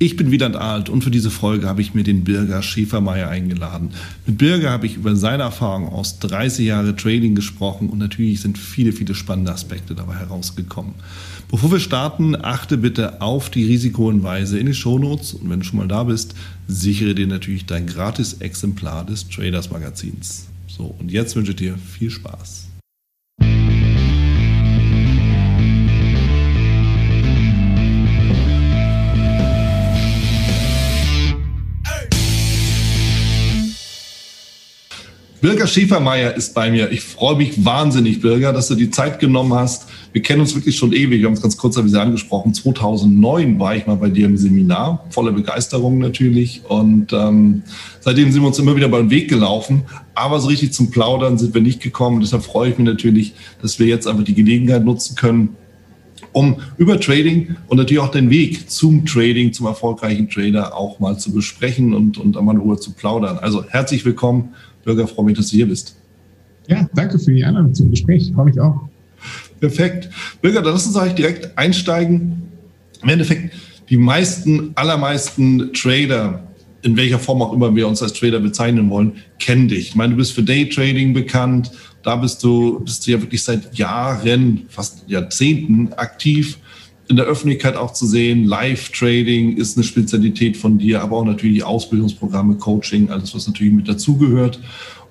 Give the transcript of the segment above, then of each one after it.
Ich bin Wieland Alt und für diese Folge habe ich mir den Birger Schäfermeier eingeladen. Mit Birger habe ich über seine Erfahrung aus 30 Jahre Trading gesprochen und natürlich sind viele, viele spannende Aspekte dabei herausgekommen. Bevor wir starten, achte bitte auf die Risikohinweise in den Shownotes und wenn du schon mal da bist, sichere dir natürlich dein gratis Exemplar des Traders Magazins. So, und jetzt wünsche ich dir viel Spaß. Birger Schäfermeier ist bei mir. Ich freue mich wahnsinnig, Birger, dass du die Zeit genommen hast. Wir kennen uns wirklich schon ewig. Wir haben es ganz kurz angesprochen. 2009 war ich mal bei dir im Seminar, voller Begeisterung natürlich. Und ähm, seitdem sind wir uns immer wieder beim Weg gelaufen. Aber so richtig zum Plaudern sind wir nicht gekommen. Deshalb freue ich mich natürlich, dass wir jetzt einfach die Gelegenheit nutzen können, um über Trading und natürlich auch den Weg zum Trading, zum erfolgreichen Trader auch mal zu besprechen und, und einmal in Ruhe zu plaudern. Also herzlich willkommen Bürger, freue mich, dass du hier bist. Ja, danke für die Einladung zum Gespräch. Freue mich auch. Perfekt. Bürger, dann lass uns eigentlich direkt einsteigen. Im Endeffekt, die meisten, allermeisten Trader, in welcher Form auch immer wir uns als Trader bezeichnen wollen, kennen dich. Ich meine, du bist für Daytrading bekannt. Da bist du, bist du ja wirklich seit Jahren, fast Jahrzehnten aktiv in der Öffentlichkeit auch zu sehen. Live-Trading ist eine Spezialität von dir, aber auch natürlich Ausbildungsprogramme, Coaching, alles, was natürlich mit dazugehört.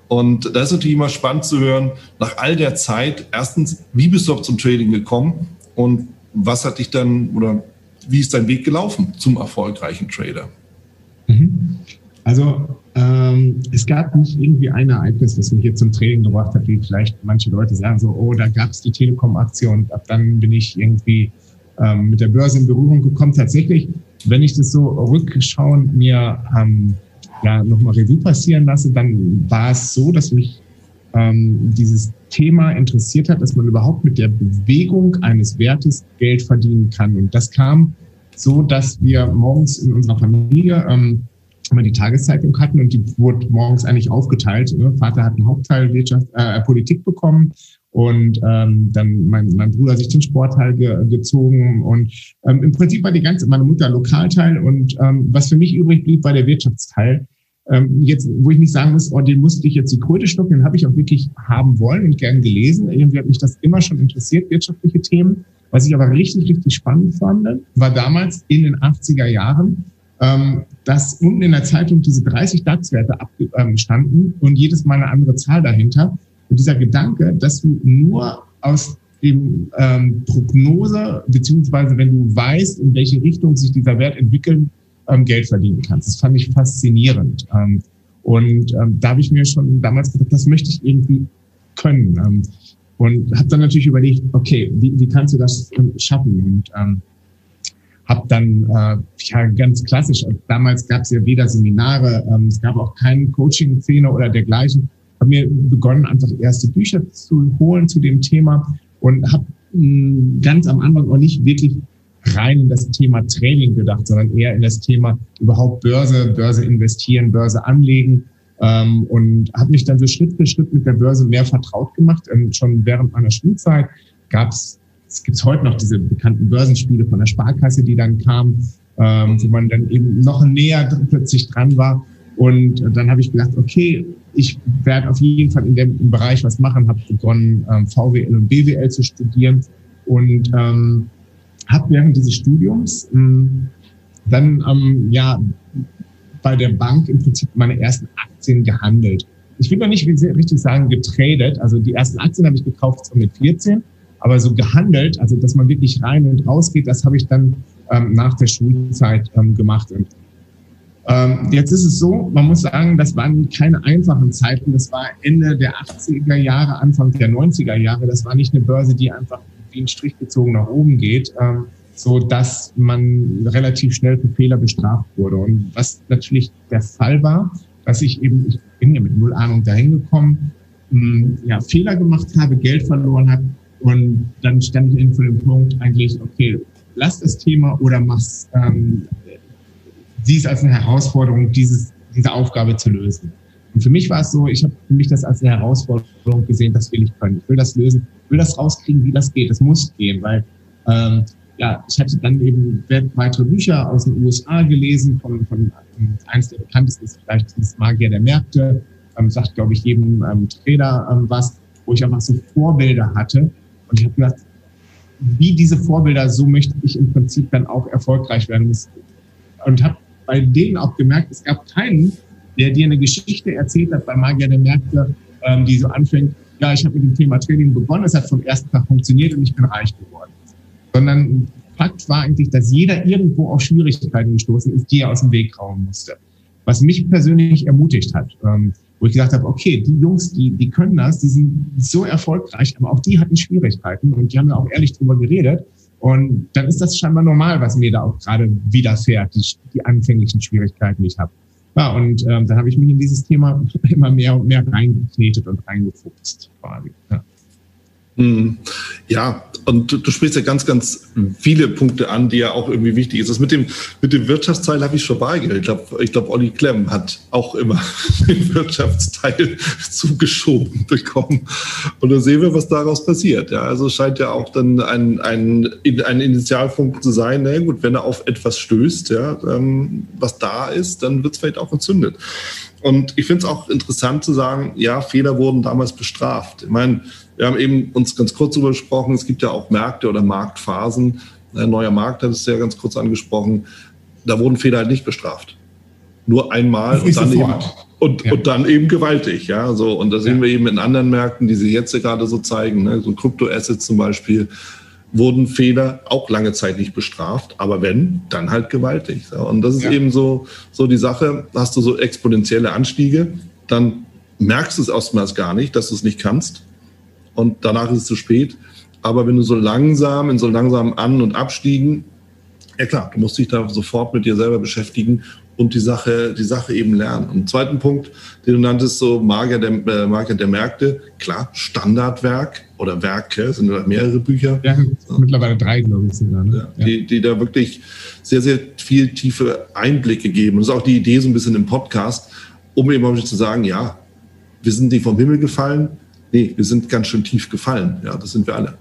Und da ist natürlich immer spannend zu hören, nach all der Zeit, erstens, wie bist du auch zum Trading gekommen und was hat dich dann oder wie ist dein Weg gelaufen zum erfolgreichen Trader? Mhm. Also ähm, es gab nicht irgendwie ein Ereignis, das mich hier zum Trading gebracht hat, wie vielleicht manche Leute sagen so, oh, da gab es die Telekom-Aktion und ab dann bin ich irgendwie ähm, mit der Börse in Berührung gekommen. Tatsächlich, wenn ich das so rückschauend mir ähm, ja, nochmal Revue passieren lasse, dann war es so, dass mich ähm, dieses Thema interessiert hat, dass man überhaupt mit der Bewegung eines Wertes Geld verdienen kann. Und das kam so, dass wir morgens in unserer Familie ähm, immer die Tageszeitung hatten und die wurde morgens eigentlich aufgeteilt. Ne? Vater hat einen Hauptteil Wirtschaft, äh, Politik bekommen und ähm, dann mein, mein Bruder sich den Sportteil ge, gezogen und ähm, im Prinzip war die ganze, meine Mutter Lokalteil und ähm, was für mich übrig blieb, war der Wirtschaftsteil. Ähm, jetzt, wo ich nicht sagen muss, oh, den musste ich jetzt die Kröte schlucken, den habe ich auch wirklich haben wollen und gern gelesen. Irgendwie hat mich das immer schon interessiert, wirtschaftliche Themen. Was ich aber richtig, richtig spannend fand, war damals in den 80er Jahren, ähm, dass unten in der Zeitung diese 30 DAX-Werte abstanden ähm, und jedes Mal eine andere Zahl dahinter. Und dieser Gedanke, dass du nur aus dem ähm, Prognose, beziehungsweise wenn du weißt, in welche Richtung sich dieser Wert entwickelt, ähm, Geld verdienen kannst. Das fand ich faszinierend. Ähm, und ähm, da habe ich mir schon damals gedacht, das möchte ich irgendwie können. Ähm, und habe dann natürlich überlegt, okay, wie, wie kannst du das ähm, schaffen? Und ähm, habe dann äh, ja ganz klassisch, damals gab es ja weder Seminare, ähm, es gab auch keinen Coaching-Szene oder dergleichen, habe mir begonnen, einfach erste Bücher zu holen zu dem Thema und habe hm, ganz am Anfang auch nicht wirklich rein in das Thema Training gedacht, sondern eher in das Thema überhaupt Börse, Börse investieren, Börse anlegen ähm, und habe mich dann so Schritt für Schritt mit der Börse mehr vertraut gemacht. Und ähm, schon während meiner Schulzeit gab es, es gibt heute noch diese bekannten Börsenspiele von der Sparkasse, die dann kamen, ähm, wo man dann eben noch näher plötzlich dran war. Und dann habe ich gedacht, okay, ich werde auf jeden Fall in dem Bereich was machen, habe begonnen, ähm, VWL und BWL zu studieren und ähm, habe während dieses Studiums ähm, dann ähm, ja bei der Bank im Prinzip meine ersten Aktien gehandelt. Ich will noch nicht richtig sagen getradet, also die ersten Aktien habe ich gekauft mit 14, aber so gehandelt, also dass man wirklich rein und raus geht, das habe ich dann ähm, nach der Schulzeit ähm, gemacht. Und ähm, jetzt ist es so, man muss sagen, das waren keine einfachen Zeiten. Das war Ende der 80er Jahre, Anfang der 90er Jahre. Das war nicht eine Börse, die einfach wie ein Strich gezogen nach oben geht. Ähm, so dass man relativ schnell für Fehler bestraft wurde. Und was natürlich der Fall war, dass ich eben, ich bin ja mit null Ahnung dahin gekommen, hm, ja, Fehler gemacht habe, Geld verloren habe und dann stand ich eben vor dem Punkt eigentlich, okay, lass das Thema oder mach's, ähm, sieh es als eine Herausforderung, dieses, diese Aufgabe zu lösen. Und für mich war es so, ich habe für mich das als eine Herausforderung gesehen, das will ich können. Ich will das lösen, will das rauskriegen, wie das geht. Das muss gehen, weil ähm, ja, ich hatte dann eben weitere Bücher aus den USA gelesen, von, von eins der bekanntesten ist vielleicht das Magier der Märkte, ähm, sagt, glaube ich, jedem ähm, Trainer ähm, was, wo ich einfach so Vorbilder hatte. Und ich habe gedacht, wie diese Vorbilder, so möchte ich im Prinzip dann auch erfolgreich werden. Und habe bei denen auch gemerkt, es gab keinen, der dir eine Geschichte erzählt hat bei Magier der Märkte, ähm, die so anfängt, ja, ich habe mit dem Thema Training begonnen, es hat vom ersten Tag funktioniert und ich bin reich geworden. Sondern Fakt war eigentlich, dass jeder irgendwo auf Schwierigkeiten gestoßen ist, die er aus dem Weg rauen musste. Was mich persönlich ermutigt hat, ähm, wo ich gesagt habe, okay, die Jungs, die, die können das, die sind so erfolgreich, aber auch die hatten Schwierigkeiten und die haben ja auch ehrlich drüber geredet. Und dann ist das scheinbar normal, was mir da auch gerade widerfährt, die, die anfänglichen Schwierigkeiten, die ich habe. Ja, und ähm, dann habe ich mich in dieses Thema immer mehr und mehr reingeknetet und reingefuchst quasi. Ja. Hm. Ja, und du, du, sprichst ja ganz, ganz viele Punkte an, die ja auch irgendwie wichtig ist. Das mit dem, mit dem Wirtschaftsteil habe ich schon beigeredet. Ich glaube, ich glaub, Olli Klemm hat auch immer den Wirtschaftsteil zugeschoben bekommen. Und dann sehen wir, was daraus passiert. Ja, also scheint ja auch dann ein, ein, ein Initialpunkt zu sein. Na gut, wenn er auf etwas stößt, ja, ähm, was da ist, dann wird es vielleicht auch entzündet. Und ich finde es auch interessant zu sagen, ja, Fehler wurden damals bestraft. Ich meine, wir haben eben uns ganz kurz darüber gesprochen, es gibt ja auch Märkte oder Marktphasen. Ein neuer Markt hat es ja ganz kurz angesprochen. Da wurden Fehler halt nicht bestraft. Nur einmal und dann, eben, und, ja. und dann eben gewaltig. Ja, so. Und da sehen ja. wir eben in anderen Märkten, die sich jetzt gerade so zeigen, ne, so Kryptoassets zum Beispiel, wurden Fehler auch lange Zeit nicht bestraft, aber wenn, dann halt gewaltig. Und das ist ja. eben so, so die Sache, hast du so exponentielle Anstiege, dann merkst du es erstmals gar nicht, dass du es nicht kannst und danach ist es zu spät. Aber wenn du so langsam, in so langsamen An- und Abstiegen, ja klar, du musst dich da sofort mit dir selber beschäftigen und die Sache, die Sache eben lernen. Und zweiten Punkt, den du nanntest, so Magier der, äh, Magier der Märkte, klar, Standardwerk oder Werke, sind ja mehrere Bücher. Ja, mittlerweile drei, glaube ich, sogar. Ne? Ja, die, die da wirklich sehr, sehr viel tiefe Einblicke geben. Und das ist auch die Idee so ein bisschen im Podcast, um eben auch zu sagen, ja, wir sind nicht vom Himmel gefallen, nee, wir sind ganz schön tief gefallen. Ja, das sind wir alle.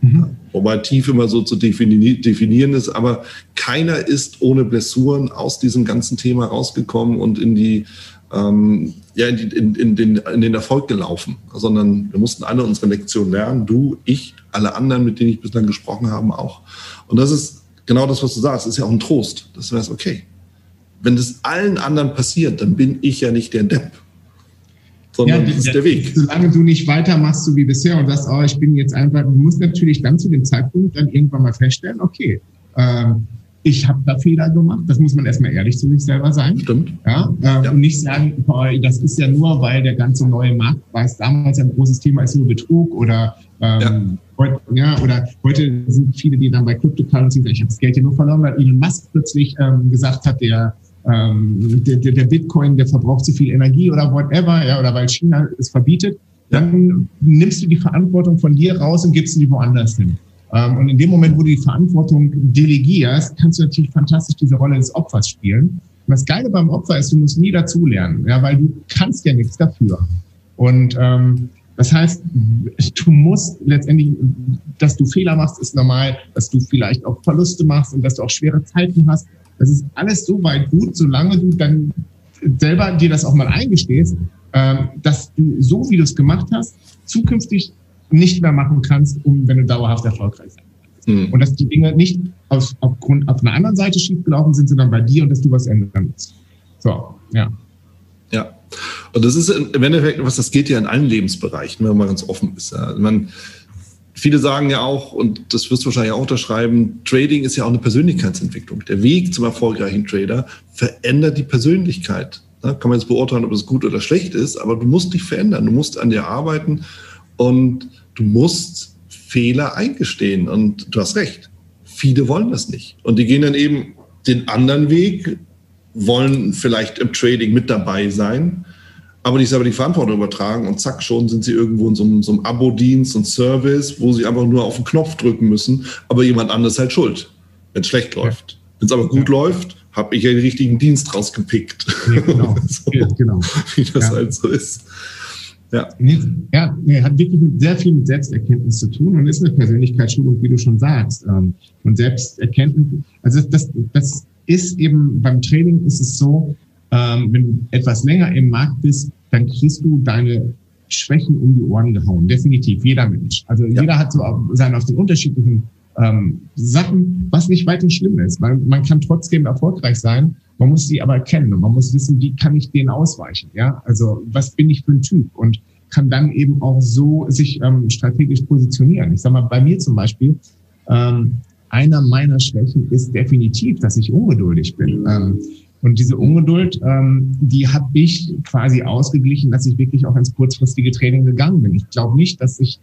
Mhm. Wobei tief immer so zu definieren ist, aber keiner ist ohne Blessuren aus diesem ganzen Thema rausgekommen und in die, ähm, ja, in, in, in, den, in den Erfolg gelaufen, sondern wir mussten alle unsere Lektion lernen, du, ich, alle anderen, mit denen ich bislang gesprochen habe, auch. Und das ist genau das, was du sagst, ist ja auch ein Trost, dass du weißt, okay, wenn das allen anderen passiert, dann bin ich ja nicht der Depp sondern ja, das ist der Weg. Solange du nicht weitermachst, so wie bisher und sagst, oh, ich bin jetzt einfach, du musst natürlich dann zu dem Zeitpunkt dann irgendwann mal feststellen, okay, ähm, ich habe da Fehler gemacht. Das muss man erstmal ehrlich zu sich selber sein. Stimmt. Ja, ähm, ja. Und nicht sagen, das ist ja nur, weil der ganze neue Markt, was damals ein großes Thema ist, nur Betrug oder ähm, ja. Heute, ja, oder heute sind viele, die dann bei Cryptocurrency sagen, ich habe das Geld ja nur verloren, weil Elon Musk plötzlich ähm, gesagt hat, der ähm, der, der Bitcoin, der verbraucht zu viel Energie oder whatever, ja, oder weil China es verbietet, dann nimmst du die Verantwortung von dir raus und gibst sie woanders hin. Ähm, und in dem Moment, wo du die Verantwortung delegierst, kannst du natürlich fantastisch diese Rolle des Opfers spielen. Und das Geile beim Opfer ist, du musst nie dazulernen, ja, weil du kannst ja nichts dafür. Und ähm, das heißt, du musst letztendlich, dass du Fehler machst, ist normal, dass du vielleicht auch Verluste machst und dass du auch schwere Zeiten hast. Das ist alles so weit gut, solange du dann selber dir das auch mal eingestehst, ähm, dass du so, wie du es gemacht hast, zukünftig nicht mehr machen kannst, um, wenn du dauerhaft erfolgreich sein kannst. Mhm. Und dass die Dinge nicht auf, aufgrund auf einer anderen Seite schiefgelaufen sind, sondern bei dir und dass du was ändern musst. So, ja. Ja. Und das ist im Endeffekt, was das geht ja in allen Lebensbereichen, wenn man ganz offen ist. Man, Viele sagen ja auch, und das wirst du wahrscheinlich auch unterschreiben, Trading ist ja auch eine Persönlichkeitsentwicklung. Der Weg zum erfolgreichen Trader verändert die Persönlichkeit. Da kann man jetzt beurteilen, ob es gut oder schlecht ist, aber du musst dich verändern, du musst an dir arbeiten und du musst Fehler eingestehen. Und du hast recht. viele wollen das nicht. Und die gehen dann eben den anderen Weg, wollen vielleicht im Trading mit dabei sein, aber nicht selber die Verantwortung übertragen und zack, schon sind sie irgendwo in so einem, so einem Abo-Dienst und Service, wo sie einfach nur auf den Knopf drücken müssen, aber jemand anderes halt schuld, wenn es schlecht läuft. Wenn es aber gut ja. läuft, habe ich ja den richtigen Dienst rausgepickt. Ja, genau. so, ja, genau. Wie das ja. halt so ist. Ja. ja, hat wirklich mit, sehr viel mit Selbsterkenntnis zu tun und ist eine Persönlichkeitsschulung, wie du schon sagst. Ähm, und Selbsterkenntnis, also das, das ist eben beim Training ist es so, ähm, wenn du etwas länger im Markt bist, dann kriegst du deine Schwächen um die Ohren gehauen. Definitiv, jeder Mensch. Also ja. jeder hat so seine auf den unterschiedlichen ähm, Sachen, was nicht weiter schlimm ist. weil man kann trotzdem erfolgreich sein. Man muss sie aber kennen und man muss wissen, wie kann ich denen ausweichen. Ja, also was bin ich für ein Typ und kann dann eben auch so sich ähm, strategisch positionieren. Ich sag mal, bei mir zum Beispiel, ähm, einer meiner Schwächen ist definitiv, dass ich ungeduldig bin. Ähm, und diese Ungeduld, ähm, die habe ich quasi ausgeglichen, dass ich wirklich auch ins kurzfristige Training gegangen bin. Ich glaube nicht, dass ich,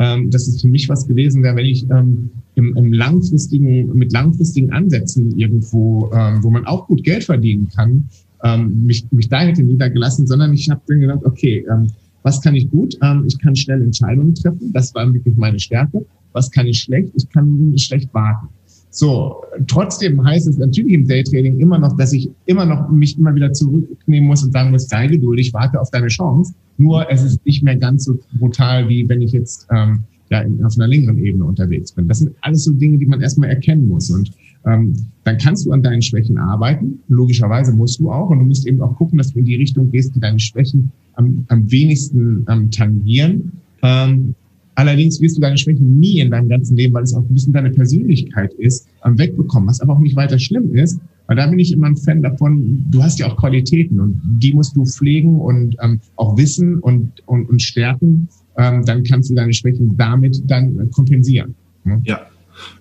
ähm, dass es für mich was gewesen wäre, wenn ich ähm, im, im langfristigen, mit langfristigen Ansätzen irgendwo, ähm, wo man auch gut Geld verdienen kann, ähm, mich, mich da hätte niedergelassen, sondern ich habe dann gedacht, okay, ähm, was kann ich gut? Ähm, ich kann schnell Entscheidungen treffen. Das war wirklich meine Stärke. Was kann ich schlecht? Ich kann schlecht warten. So, trotzdem heißt es natürlich im Daytrading immer noch, dass ich immer noch mich immer wieder zurücknehmen muss und sagen muss, sei geduldig, warte auf deine Chance. Nur es ist nicht mehr ganz so brutal, wie wenn ich jetzt ähm, ja, auf einer längeren Ebene unterwegs bin. Das sind alles so Dinge, die man erstmal erkennen muss. Und ähm, dann kannst du an deinen Schwächen arbeiten. Logischerweise musst du auch. Und du musst eben auch gucken, dass du in die Richtung gehst, die deine Schwächen am, am wenigsten ähm, tangieren. Ähm, Allerdings wirst du deine Schwächen nie in deinem ganzen Leben, weil es auch ein bisschen deine Persönlichkeit ist, wegbekommen, was aber auch nicht weiter schlimm ist. Weil da bin ich immer ein Fan davon, du hast ja auch Qualitäten und die musst du pflegen und ähm, auch wissen und, und, und stärken. Ähm, dann kannst du deine Schwächen damit dann kompensieren. Ne? Ja,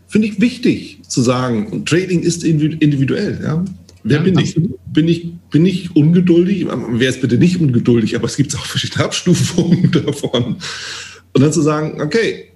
finde ich wichtig zu sagen, Trading ist individuell. Ja? Wer ja, bin absolut. ich? Bin ich? Bin ich ungeduldig? Wer ist bitte nicht ungeduldig? Aber es gibt auch verschiedene Abstufungen davon. Und dann zu sagen, okay,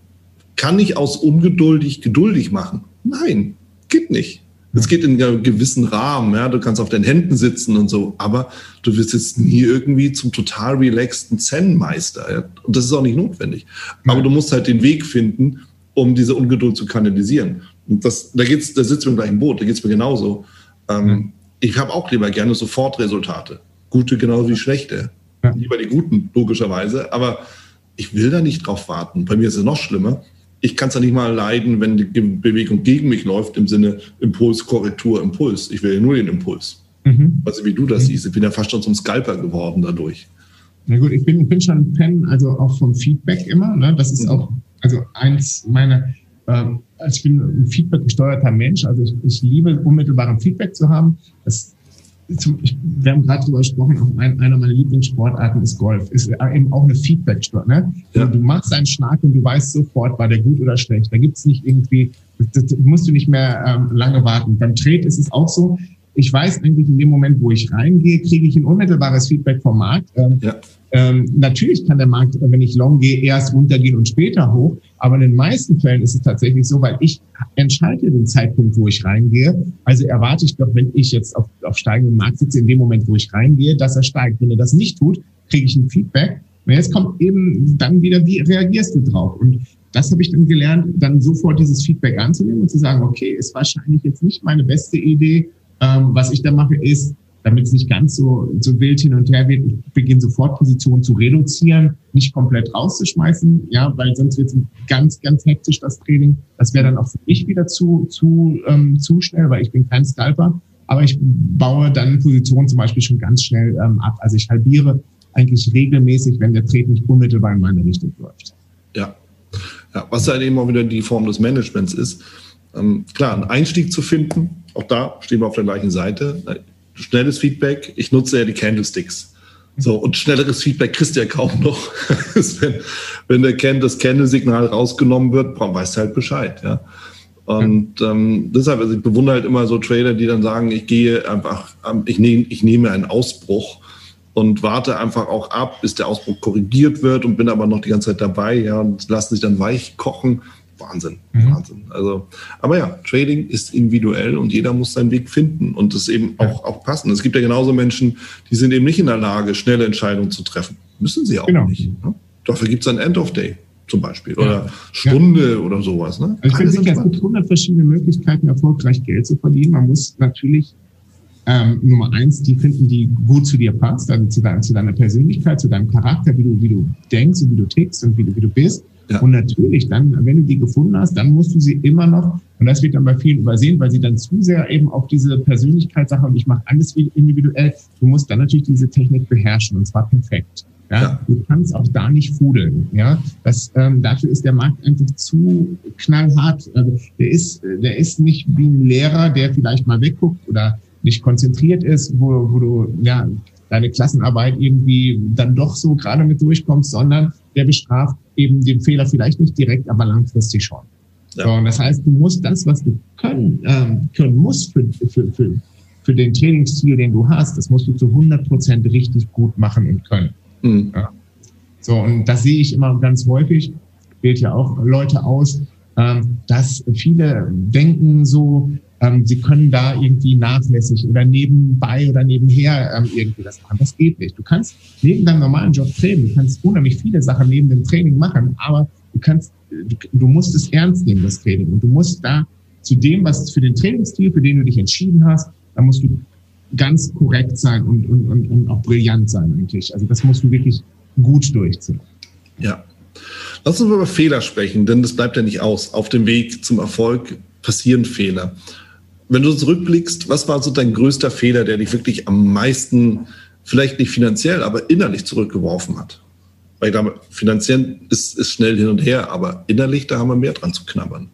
kann ich aus ungeduldig geduldig machen? Nein, geht nicht. Es geht in einem gewissen Rahmen, ja, du kannst auf den Händen sitzen und so, aber du wirst jetzt nie irgendwie zum total relaxten Zen-Meister. Ja? Und das ist auch nicht notwendig. Aber du musst halt den Weg finden, um diese Ungeduld zu kanalisieren. Und das, da geht's, da sitzen wir im gleichen Boot, da geht es mir genauso. Ähm, mhm. Ich habe auch lieber gerne Sofortresultate. Gute genauso wie schlechte. Ja. Lieber die guten, logischerweise. Aber ich will da nicht drauf warten. Bei mir ist es noch schlimmer. Ich kann es ja nicht mal leiden, wenn die Bewegung gegen mich läuft, im Sinne Impuls, Korrektur, Impuls. Ich will ja nur den Impuls. Mhm. Also wie du das mhm. siehst, ich bin ja fast schon zum Scalper geworden dadurch. Na gut, ich bin, bin schon ein Fan, also auch vom Feedback immer. Ne? Das ist mhm. auch also eins meiner, äh, also ich bin ein Feedback gesteuerter Mensch, also ich, ich liebe unmittelbaren Feedback zu haben. Das zum, ich, wir haben gerade darüber gesprochen, auch ein, einer meiner Lieblingssportarten ist Golf. Ist eben auch eine Feedback-Sport. Ne? Ja. Du machst einen Schlag und du weißt sofort, war der gut oder schlecht. Da gibt's nicht irgendwie, das, das musst du nicht mehr ähm, lange warten. Beim Trade ist es auch so. Ich weiß eigentlich in dem Moment, wo ich reingehe, kriege ich ein unmittelbares Feedback vom Markt. Ähm, ja. Ähm, natürlich kann der Markt, wenn ich long gehe, erst runtergehen und später hoch. Aber in den meisten Fällen ist es tatsächlich so, weil ich entscheide den Zeitpunkt, wo ich reingehe. Also erwarte ich doch, wenn ich jetzt auf, auf steigendem Markt sitze, in dem Moment, wo ich reingehe, dass er steigt. Wenn er das nicht tut, kriege ich ein Feedback. Und jetzt kommt eben dann wieder, wie reagierst du drauf? Und das habe ich dann gelernt, dann sofort dieses Feedback anzunehmen und zu sagen, okay, ist wahrscheinlich jetzt nicht meine beste Idee. Ähm, was ich da mache, ist, damit es nicht ganz so, so wild hin und her wird. Ich beginne sofort Positionen zu reduzieren, nicht komplett rauszuschmeißen, ja, weil sonst wird es ganz, ganz hektisch, das Training. Das wäre dann auch für mich wieder zu, zu, ähm, zu schnell, weil ich bin kein Scalper. Aber ich baue dann Positionen zum Beispiel schon ganz schnell ähm, ab. Also ich halbiere eigentlich regelmäßig, wenn der Trade nicht unmittelbar in meine Richtung läuft. Ja. ja was halt eben auch wieder die Form des Managements ist. Ähm, klar, einen Einstieg zu finden, auch da stehen wir auf der gleichen Seite schnelles Feedback. Ich nutze ja die Candlesticks. So, und schnelleres Feedback kriegst du ja kaum noch. wenn, wenn der Can das Candle-Signal rausgenommen wird, weißt du halt Bescheid, ja. Und ähm, deshalb, also ich bewundere halt immer so Trader, die dann sagen, ich gehe einfach, ich nehme, ich nehme einen Ausbruch und warte einfach auch ab, bis der Ausbruch korrigiert wird und bin aber noch die ganze Zeit dabei, ja, und lassen sich dann weich kochen. Wahnsinn, mhm. Wahnsinn. Also, aber ja, Trading ist individuell und jeder muss seinen Weg finden und das eben ja. auch, auch passen. Es gibt ja genauso Menschen, die sind eben nicht in der Lage, schnelle Entscheidungen zu treffen. Müssen sie auch genau. nicht. Ne? Dafür gibt es ein End of Day zum Beispiel oder ja. Stunde ja. oder sowas. Ne? Also ich sicher, es gibt 100 verschiedene Möglichkeiten, erfolgreich Geld zu verdienen. Man muss natürlich ähm, Nummer eins, die finden, die gut zu dir passt, also zu, dein, zu, deiner Persönlichkeit, zu deinem Charakter, wie du, wie du denkst und wie du tickst und wie du, wie du bist. Ja. Und natürlich dann, wenn du die gefunden hast, dann musst du sie immer noch, und das wird dann bei vielen übersehen, weil sie dann zu sehr eben auf diese Persönlichkeitssache und ich mache alles individuell, du musst dann natürlich diese Technik beherrschen und zwar perfekt. Ja, ja. Du kannst auch da nicht fudeln. Ja, das, ähm, dafür ist der Markt einfach zu knallhart. Also der ist, der ist nicht wie ein Lehrer, der vielleicht mal wegguckt oder nicht konzentriert ist, wo, wo du ja deine Klassenarbeit irgendwie dann doch so gerade mit durchkommst, sondern der bestraft eben den Fehler vielleicht nicht direkt, aber langfristig schon. Ja. So, und das heißt, du musst das, was du können, ähm, können musst für, für, für, für den Trainingsstil, den du hast, das musst du zu 100 Prozent richtig gut machen und können. Mhm. Ja. So, und das sehe ich immer ganz häufig, wählt ja auch Leute aus, ähm, dass viele denken so, ähm, sie können da irgendwie nachlässig oder nebenbei oder nebenher ähm, irgendwie das machen. Das geht nicht. Du kannst neben deinem normalen Job trainen, du kannst unheimlich viele Sachen neben dem Training machen, aber du kannst, du, du musst es ernst nehmen, das Training. Und du musst da zu dem, was für den Trainingsstil, für den du dich entschieden hast, da musst du ganz korrekt sein und, und, und, und auch brillant sein eigentlich. Also das musst du wirklich gut durchziehen. Ja. Lass uns über Fehler sprechen, denn das bleibt ja nicht aus. Auf dem Weg zum Erfolg passieren Fehler. Wenn du zurückblickst, was war so dein größter Fehler, der dich wirklich am meisten, vielleicht nicht finanziell, aber innerlich zurückgeworfen hat? Weil ich glaube, finanziell ist, ist schnell hin und her, aber innerlich, da haben wir mehr dran zu knabbern.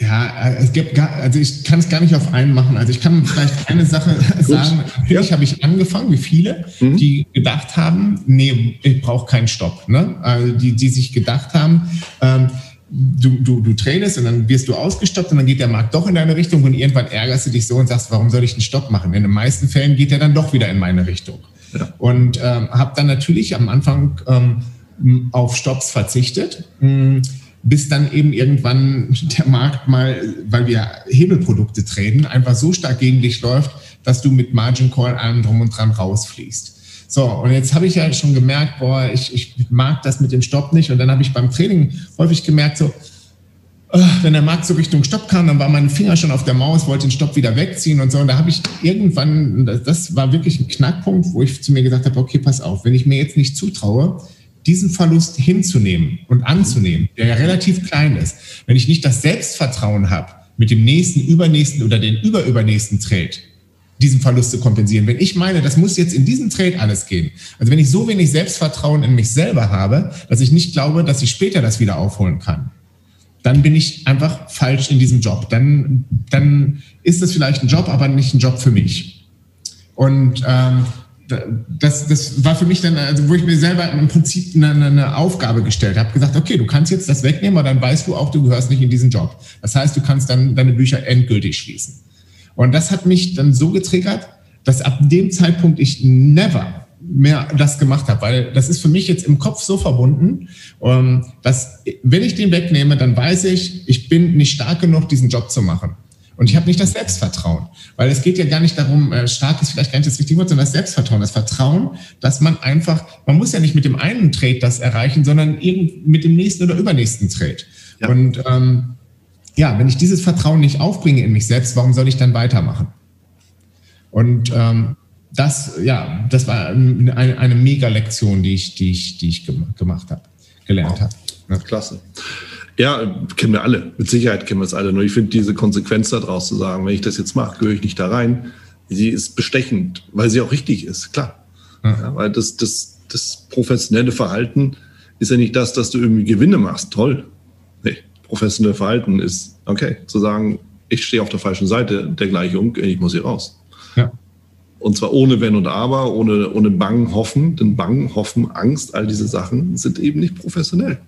Ja, es gibt gar, also ich kann es gar nicht auf einen machen. Also ich kann vielleicht eine Sache sagen. Natürlich ja. habe ich angefangen, wie viele, mhm. die gedacht haben, nee, ich brauche keinen Stopp. Ne? Also die, die sich gedacht haben, ähm, du, du, du trainest und dann wirst du ausgestoppt und dann geht der Markt doch in deine Richtung und irgendwann ärgerst du dich so und sagst, warum soll ich einen Stopp machen? In den meisten Fällen geht er dann doch wieder in meine Richtung. Ja. Und ähm, habe dann natürlich am Anfang ähm, auf Stops verzichtet, hm, bis dann eben irgendwann der Markt mal, weil wir Hebelprodukte traden, einfach so stark gegen dich läuft, dass du mit Margin Call allem drum und dran rausfließt. So, und jetzt habe ich ja schon gemerkt, boah, ich, ich mag das mit dem Stopp nicht. Und dann habe ich beim Training häufig gemerkt, so, äh, wenn der Markt so Richtung Stopp kam, dann war mein Finger schon auf der Maus, wollte den Stopp wieder wegziehen und so. Und da habe ich irgendwann, das war wirklich ein Knackpunkt, wo ich zu mir gesagt habe, okay, pass auf, wenn ich mir jetzt nicht zutraue, diesen Verlust hinzunehmen und anzunehmen, der ja relativ klein ist, wenn ich nicht das Selbstvertrauen habe, mit dem nächsten, übernächsten oder den überübernächsten Trade diesen Verlust zu kompensieren. Wenn ich meine, das muss jetzt in diesem Trade alles gehen, also wenn ich so wenig Selbstvertrauen in mich selber habe, dass ich nicht glaube, dass ich später das wieder aufholen kann, dann bin ich einfach falsch in diesem Job. Dann, dann ist das vielleicht ein Job, aber nicht ein Job für mich. Und ähm, das, das war für mich dann, also wo ich mir selber im Prinzip eine, eine Aufgabe gestellt habe, gesagt, okay, du kannst jetzt das wegnehmen, aber dann weißt du auch, du gehörst nicht in diesen Job. Das heißt, du kannst dann deine Bücher endgültig schließen. Und das hat mich dann so getriggert, dass ab dem Zeitpunkt ich never mehr das gemacht habe, weil das ist für mich jetzt im Kopf so verbunden, ähm, dass wenn ich den wegnehme, dann weiß ich, ich bin nicht stark genug, diesen Job zu machen. Und ich habe nicht das Selbstvertrauen, weil es geht ja gar nicht darum, äh, stark ist vielleicht gar nicht das richtige Wort, sondern das Selbstvertrauen, das Vertrauen, dass man einfach, man muss ja nicht mit dem einen Trade das erreichen, sondern eben mit dem nächsten oder übernächsten Trade. Ja. Und ähm, ja, wenn ich dieses Vertrauen nicht aufbringe in mich selbst, warum soll ich dann weitermachen? Und ähm, das, ja, das war eine, eine Mega-Lektion, die ich, die ich, die ich gemacht habe, gelernt wow. habe. Ja. Klasse. Ja, kennen wir alle. Mit Sicherheit kennen wir es alle. Nur ich finde diese Konsequenz daraus zu sagen, wenn ich das jetzt mache, gehöre ich nicht da rein. Sie ist bestechend, weil sie auch richtig ist, klar. Ja. Ja, weil das, das, das professionelle Verhalten ist ja nicht das, dass du irgendwie Gewinne machst. Toll. Nee, professionelle Verhalten ist, okay, zu sagen, ich stehe auf der falschen Seite der Gleichung, ich muss hier raus. Ja. Und zwar ohne Wenn und Aber, ohne, ohne Bang, Hoffen. Denn Bang, Hoffen, Angst, all diese Sachen sind eben nicht professionell.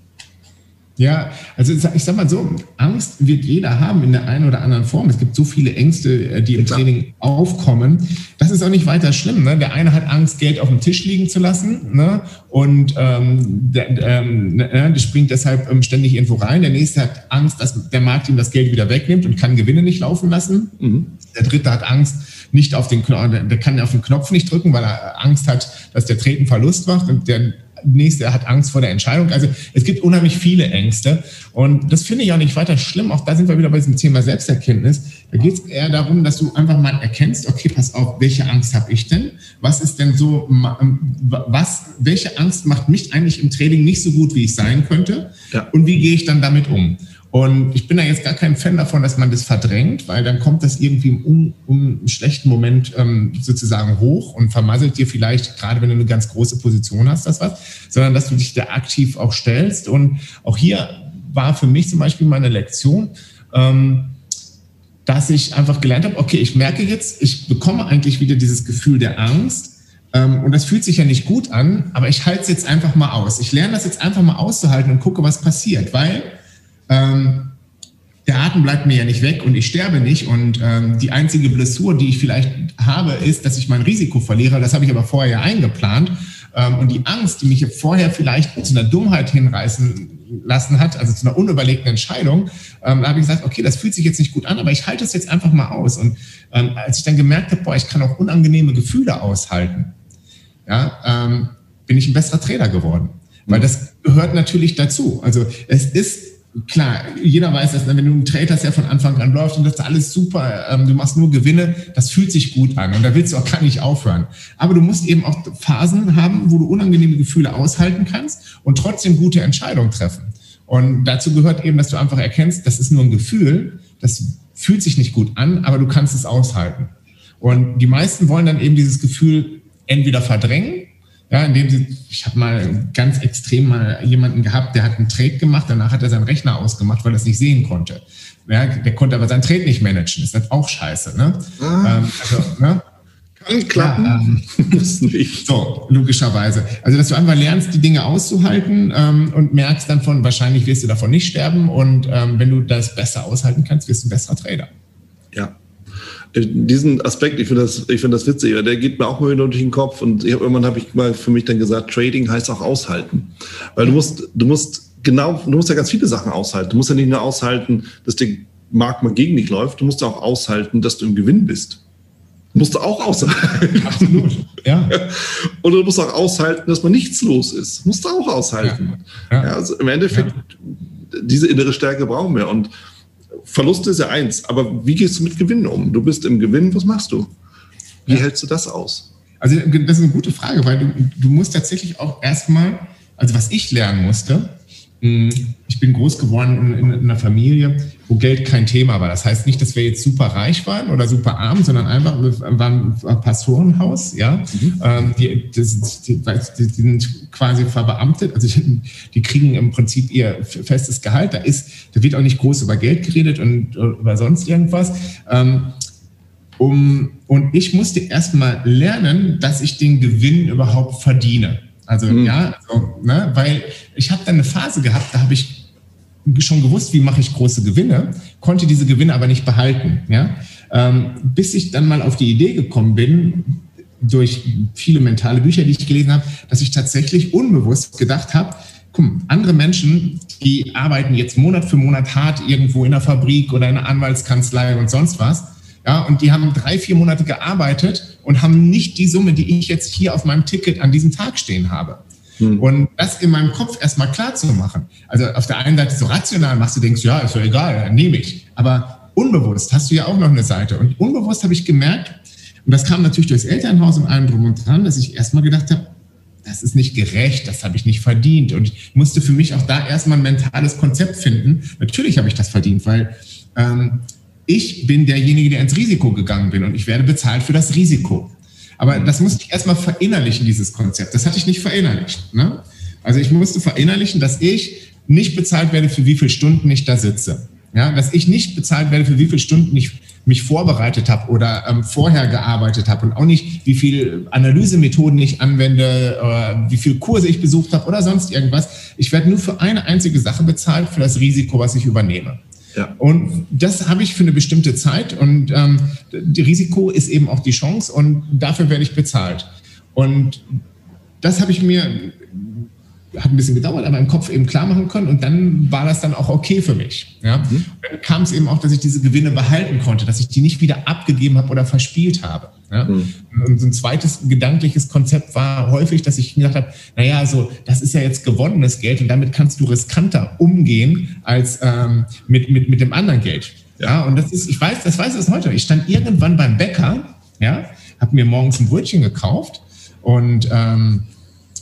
Ja, also ich sag mal so, Angst wird jeder haben in der einen oder anderen Form. Es gibt so viele Ängste, äh, die im Training aufkommen. Das ist auch nicht weiter schlimm. Ne? Der eine hat Angst, Geld auf dem Tisch liegen zu lassen ne? und ähm, der, ähm, ne, der springt deshalb ähm, ständig irgendwo rein. Der nächste hat Angst, dass der Markt ihm das Geld wieder wegnimmt und kann Gewinne nicht laufen lassen. Mhm. Der dritte hat Angst, nicht auf den Knopf, der kann auf den Knopf nicht drücken, weil er Angst hat, dass der Treten Verlust macht und der nächste hat Angst vor der Entscheidung. Also es gibt unheimlich viele Ängste und das finde ich auch nicht weiter schlimm. Auch da sind wir wieder bei diesem Thema Selbsterkenntnis. Da geht es eher darum, dass du einfach mal erkennst, okay, pass auf, welche Angst habe ich denn? Was ist denn so, was, welche Angst macht mich eigentlich im Training nicht so gut, wie ich sein könnte? Ja. Und wie gehe ich dann damit um? Und ich bin da jetzt gar kein Fan davon, dass man das verdrängt, weil dann kommt das irgendwie im, um, um schlechten Moment ähm, sozusagen hoch und vermasselt dir vielleicht, gerade wenn du eine ganz große Position hast, das was, sondern dass du dich da aktiv auch stellst. Und auch hier war für mich zum Beispiel meine Lektion, ähm, dass ich einfach gelernt habe, okay, ich merke jetzt, ich bekomme eigentlich wieder dieses Gefühl der Angst. Ähm, und das fühlt sich ja nicht gut an, aber ich halte es jetzt einfach mal aus. Ich lerne das jetzt einfach mal auszuhalten und gucke, was passiert, weil ähm, der Atem bleibt mir ja nicht weg und ich sterbe nicht. Und ähm, die einzige Blessur, die ich vielleicht habe, ist, dass ich mein Risiko verliere. Das habe ich aber vorher ja eingeplant. Ähm, und die Angst, die mich vorher vielleicht zu einer Dummheit hinreißen lassen hat, also zu einer unüberlegten Entscheidung, ähm, da habe ich gesagt, okay, das fühlt sich jetzt nicht gut an, aber ich halte es jetzt einfach mal aus. Und ähm, als ich dann gemerkt habe, boah, ich kann auch unangenehme Gefühle aushalten, ja, ähm, bin ich ein besserer Trainer geworden. Weil das gehört natürlich dazu. Also es ist klar, jeder weiß das, ne? wenn du einen Trade hast, der von Anfang an läuft und das ist alles super, ähm, du machst nur Gewinne, das fühlt sich gut an und da willst du auch gar nicht aufhören. Aber du musst eben auch Phasen haben, wo du unangenehme Gefühle aushalten kannst und trotzdem gute Entscheidungen treffen. Und dazu gehört eben, dass du einfach erkennst, das ist nur ein Gefühl, das fühlt sich nicht gut an, aber du kannst es aushalten. Und die meisten wollen dann eben dieses Gefühl entweder verdrängen ja, indem sie, ich habe mal ganz extrem mal jemanden gehabt, der hat einen Trade gemacht, danach hat er seinen Rechner ausgemacht, weil er es nicht sehen konnte. Ja, der konnte aber seinen Trade nicht managen. Ist das auch scheiße, ne? Ah. Ähm, also, ne? Kann klappen. Ja, ähm, Muss nicht. So, logischerweise. Also, dass du einfach lernst, die Dinge auszuhalten ähm, und merkst dann von, wahrscheinlich wirst du davon nicht sterben und ähm, wenn du das besser aushalten kannst, wirst du ein besserer Trader. Ja, diesen Aspekt, ich finde das, ich finde das witzig, der geht mir auch mal wieder durch den Kopf und ich irgendwann habe ich mal für mich dann gesagt, Trading heißt auch aushalten, weil du musst, du musst genau, du musst ja ganz viele Sachen aushalten. Du musst ja nicht nur aushalten, dass der Markt mal gegen dich läuft, du musst auch aushalten, dass du im Gewinn bist. Musst du auch aushalten. Absolut. Ja. Und du musst auch aushalten, dass mal nichts los ist. Musst du auch aushalten. Ja. Ja. also im Endeffekt, ja. diese innere Stärke brauchen wir. Und Verlust ist ja eins, aber wie gehst du mit Gewinnen um? Du bist im Gewinn, was machst du? Wie ja. hältst du das aus? Also das ist eine gute Frage, weil du, du musst tatsächlich auch erstmal, also was ich lernen musste, ich bin groß geworden in, in, einer Familie, wo Geld kein Thema war. Das heißt nicht, dass wir jetzt super reich waren oder super arm, sondern einfach, wir waren ein Pastorenhaus, ja. Mhm. Ähm, die, das, die, die, sind quasi verbeamtet, also die kriegen im Prinzip ihr festes Gehalt. Da ist, da wird auch nicht groß über Geld geredet und über sonst irgendwas. Ähm, um, und ich musste erstmal lernen, dass ich den Gewinn überhaupt verdiene. Also mhm. ja, also, ne, weil ich habe dann eine Phase gehabt, da habe ich schon gewusst, wie mache ich große Gewinne, konnte diese Gewinne aber nicht behalten. Ja? Ähm, bis ich dann mal auf die Idee gekommen bin, durch viele mentale Bücher, die ich gelesen habe, dass ich tatsächlich unbewusst gedacht habe, guck, andere Menschen, die arbeiten jetzt Monat für Monat hart irgendwo in der Fabrik oder in einer Anwaltskanzlei und sonst was. Ja, und die haben drei, vier Monate gearbeitet und haben nicht die Summe, die ich jetzt hier auf meinem Ticket an diesem Tag stehen habe. Hm. Und das in meinem Kopf erstmal klar zu machen. Also auf der einen Seite so rational machst du, denkst, ja, ist doch egal, dann nehme ich. Aber unbewusst hast du ja auch noch eine Seite. Und unbewusst habe ich gemerkt, und das kam natürlich durchs Elternhaus und allem drum und dran, dass ich erstmal gedacht habe, das ist nicht gerecht, das habe ich nicht verdient. Und ich musste für mich auch da erstmal ein mentales Konzept finden. Natürlich habe ich das verdient, weil ähm, ich bin derjenige, der ins Risiko gegangen bin und ich werde bezahlt für das Risiko. Aber das musste ich erstmal verinnerlichen, dieses Konzept. Das hatte ich nicht verinnerlicht. Ne? Also ich musste verinnerlichen, dass ich nicht bezahlt werde, für wie viele Stunden ich da sitze. Ja, dass ich nicht bezahlt werde, für wie viele Stunden ich mich vorbereitet habe oder ähm, vorher gearbeitet habe und auch nicht, wie viel Analysemethoden ich anwende, äh, wie viele Kurse ich besucht habe oder sonst irgendwas. Ich werde nur für eine einzige Sache bezahlt, für das Risiko, was ich übernehme. Ja. Und das habe ich für eine bestimmte Zeit und ähm, die Risiko ist eben auch die Chance und dafür werde ich bezahlt. Und das habe ich mir hat ein bisschen gedauert, aber im Kopf eben klar machen können und dann war das dann auch okay für mich. Ja? Mhm. Dann kam es eben auch, dass ich diese Gewinne behalten konnte, dass ich die nicht wieder abgegeben habe oder verspielt habe. Ja? Mhm. Und so ein zweites gedankliches Konzept war häufig, dass ich gedacht habe, naja, also das ist ja jetzt gewonnenes Geld und damit kannst du riskanter umgehen als ähm, mit, mit, mit dem anderen Geld. Ja, und das ist, ich weiß, das weiß ich heute. Ich stand irgendwann beim Bäcker, ja, habe mir morgens ein Brötchen gekauft und ähm,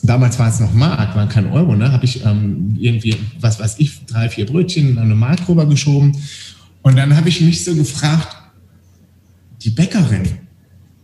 damals war es noch Mark, waren kein Euro, ne? Habe ich ähm, irgendwie, was weiß ich, drei, vier Brötchen an eine Mark rüber geschoben. Und dann habe ich mich so gefragt, die Bäckerin,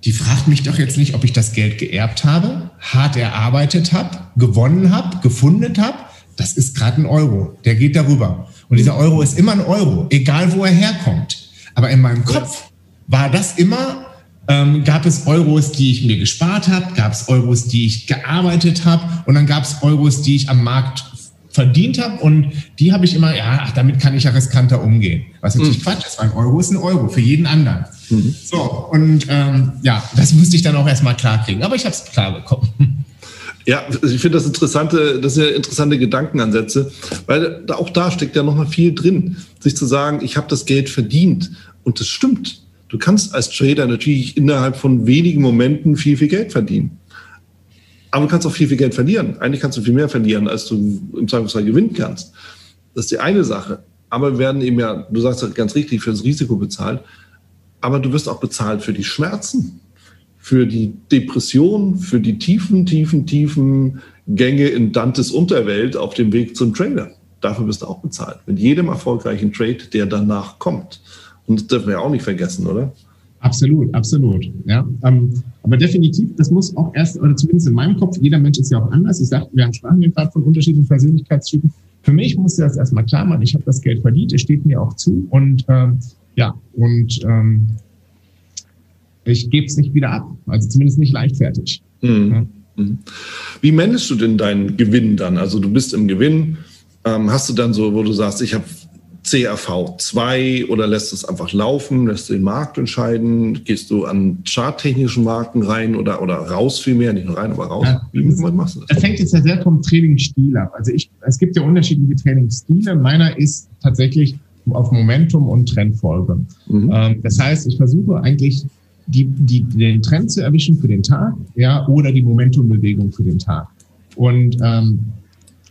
die fragt mich doch jetzt nicht, ob ich das Geld geerbt habe, hart erarbeitet habe, gewonnen habe, gefunden habe. Das ist gerade ein Euro, der geht darüber. Und dieser Euro ist immer ein Euro, egal wo er herkommt. Aber in meinem Kopf war das immer ähm, gab es Euros, die ich mir gespart habe, gab es Euros, die ich gearbeitet habe und dann gab es Euros, die ich am Markt verdient habe und die habe ich immer, ja, ach, damit kann ich ja riskanter umgehen. Was natürlich mhm. Quatsch ist, weil ein Euro ist ein Euro für jeden anderen. Mhm. So, und ähm, ja, das musste ich dann auch erstmal klar kriegen, aber ich habe es klar bekommen. Ja, ich finde das interessante, das sind ja interessante Gedankenansätze, weil da, auch da steckt ja nochmal viel drin, sich zu sagen, ich habe das Geld verdient und das stimmt. Du kannst als Trader natürlich innerhalb von wenigen Momenten viel, viel Geld verdienen. Aber du kannst auch viel, viel Geld verlieren. Eigentlich kannst du viel mehr verlieren, als du im Zweifelsfall gewinnen kannst. Das ist die eine Sache. Aber wir werden eben ja, du sagst das ganz richtig, für das Risiko bezahlt. Aber du wirst auch bezahlt für die Schmerzen, für die Depression, für die tiefen, tiefen, tiefen Gänge in Dantes Unterwelt auf dem Weg zum Trader. Dafür wirst du auch bezahlt. Mit jedem erfolgreichen Trade, der danach kommt. Und das dürfen wir ja auch nicht vergessen, oder? Absolut, absolut. Ja, ähm, aber definitiv, das muss auch erst, oder zumindest in meinem Kopf, jeder Mensch ist ja auch anders. Ich sagte, wir haben sprachen gerade von unterschiedlichen Persönlichkeitstypen. Für mich muss das erstmal klar machen, ich habe das Geld verdient, es steht mir auch zu und ähm, ja, und ähm, ich gebe es nicht wieder ab. Also zumindest nicht leichtfertig. Mhm. Ja. Mhm. Wie managst du denn deinen Gewinn dann? Also du bist im Gewinn, ähm, hast du dann so, wo du sagst, ich habe CRV 2 oder lässt es einfach laufen, lässt du den Markt entscheiden? Gehst du an charttechnischen Marken rein oder, oder raus vielmehr, nicht nur rein, aber raus? Ja, Wie machst du das? Das hängt jetzt ja sehr vom Trainingsstil ab. Also ich, es gibt ja unterschiedliche Trainingsstile. Meiner ist tatsächlich auf Momentum und Trendfolge. Mhm. Ähm, das heißt, ich versuche eigentlich die, die, den Trend zu erwischen für den Tag, ja, oder die Momentumbewegung für den Tag. Und ähm,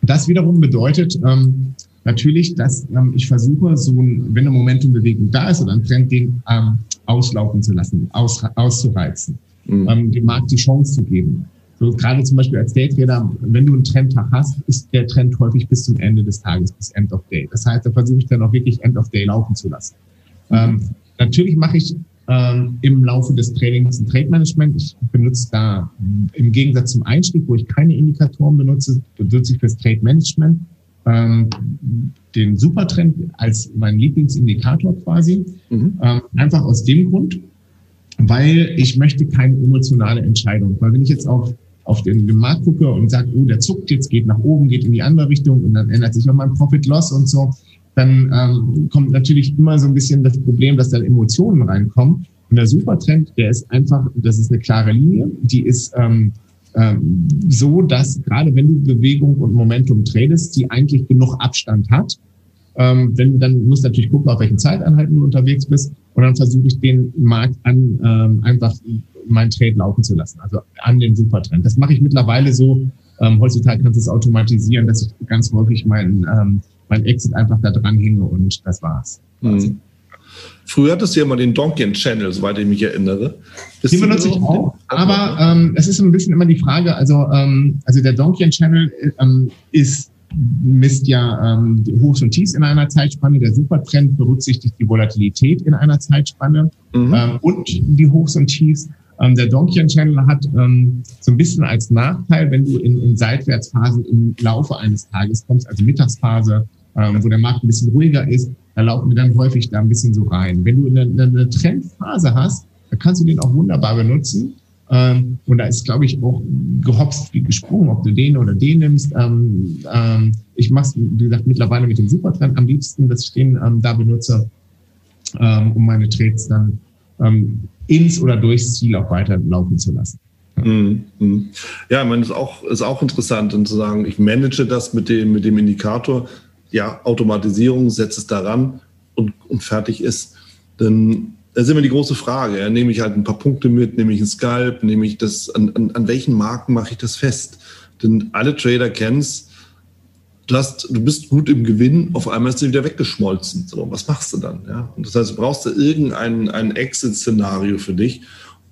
das wiederum bedeutet, ähm, natürlich, dass ähm, ich versuche, so ein, wenn eine Momentumbewegung da ist oder ein Trend, den ähm, auslaufen zu lassen, aus, auszureizen, mhm. ähm, dem Markt die Chance zu geben. So gerade zum Beispiel als Daytrader, wenn du einen Trendtag hast, ist der Trend häufig bis zum Ende des Tages, bis End of Day. Das heißt, da versuche ich dann auch wirklich End of Day laufen zu lassen. Mhm. Ähm, natürlich mache ich ähm, im Laufe des Trainings ein Trade Management. Ich benutze da im Gegensatz zum Einstieg, wo ich keine Indikatoren benutze, benutze ich fürs Trade Management ähm, den Supertrend als mein Lieblingsindikator quasi. Mhm. Ähm, einfach aus dem Grund, weil ich möchte keine emotionale Entscheidung. Weil wenn ich jetzt auf, auf den, den Markt gucke und sage, oh, der zuckt jetzt, geht nach oben, geht in die andere Richtung und dann ändert sich auch mein Profit-Loss und so, dann ähm, kommt natürlich immer so ein bisschen das Problem, dass dann Emotionen reinkommen. Und der Supertrend, der ist einfach, das ist eine klare Linie, die ist ähm, ähm, so, dass gerade wenn du Bewegung und Momentum tradest, die eigentlich genug Abstand hat. Ähm, wenn dann musst du natürlich gucken, auf welchen Zeiteinheiten du unterwegs bist. Und dann versuche ich den Markt an ähm, einfach mein Trade laufen zu lassen, also an den Supertrend. Das mache ich mittlerweile so. Ähm, heutzutage kannst du es automatisieren, dass ich ganz häufig meinen ähm, mein Exit einfach da dran hänge und das war's. Mhm. Früher hattest du ja mal den Donkian Channel, soweit ich mich erinnere. Bist den benutze ich auch, aber ähm, es ist ein bisschen immer die Frage, also, ähm, also der Donkian Channel ähm, ist misst ja ähm, Hochs und Tiefs in einer Zeitspanne. Der Supertrend berücksichtigt die Volatilität in einer Zeitspanne mhm. ähm, und die Hochs und Tiefs. Ähm, der Donkian Channel hat ähm, so ein bisschen als Nachteil, wenn du in, in Seitwärtsphasen im Laufe eines Tages kommst, also Mittagsphase, ähm, wo der Markt ein bisschen ruhiger ist, da laufen wir dann häufig da ein bisschen so rein. Wenn du eine, eine Trendphase hast, da kannst du den auch wunderbar benutzen. Ähm, und da ist, glaube ich, auch gehopst wie gesprungen, ob du den oder den nimmst. Ähm, ähm, ich mache es, wie gesagt, mittlerweile mit dem Supertrend am liebsten, dass ich den ähm, da benutze, ähm, um meine Trades dann ähm, ins oder durchs Ziel auch weiterlaufen zu lassen. Mhm, mhm. Ja, ich meine, ist auch, ist auch interessant, und zu sagen, ich manage das mit dem, mit dem Indikator, ja, Automatisierung, setze es daran und, und fertig ist. Denn da ist immer die große Frage. Ja, nehme ich halt ein paar Punkte mit, nehme ich ein Skalp, nehme ich das, an, an, an welchen Marken mache ich das fest? Denn alle Trader kennen es, du, hast, du bist gut im Gewinn, auf einmal ist du wieder weggeschmolzen. So, was machst du dann? Ja? Und das heißt, du brauchst da irgendein ein Exit-Szenario für dich,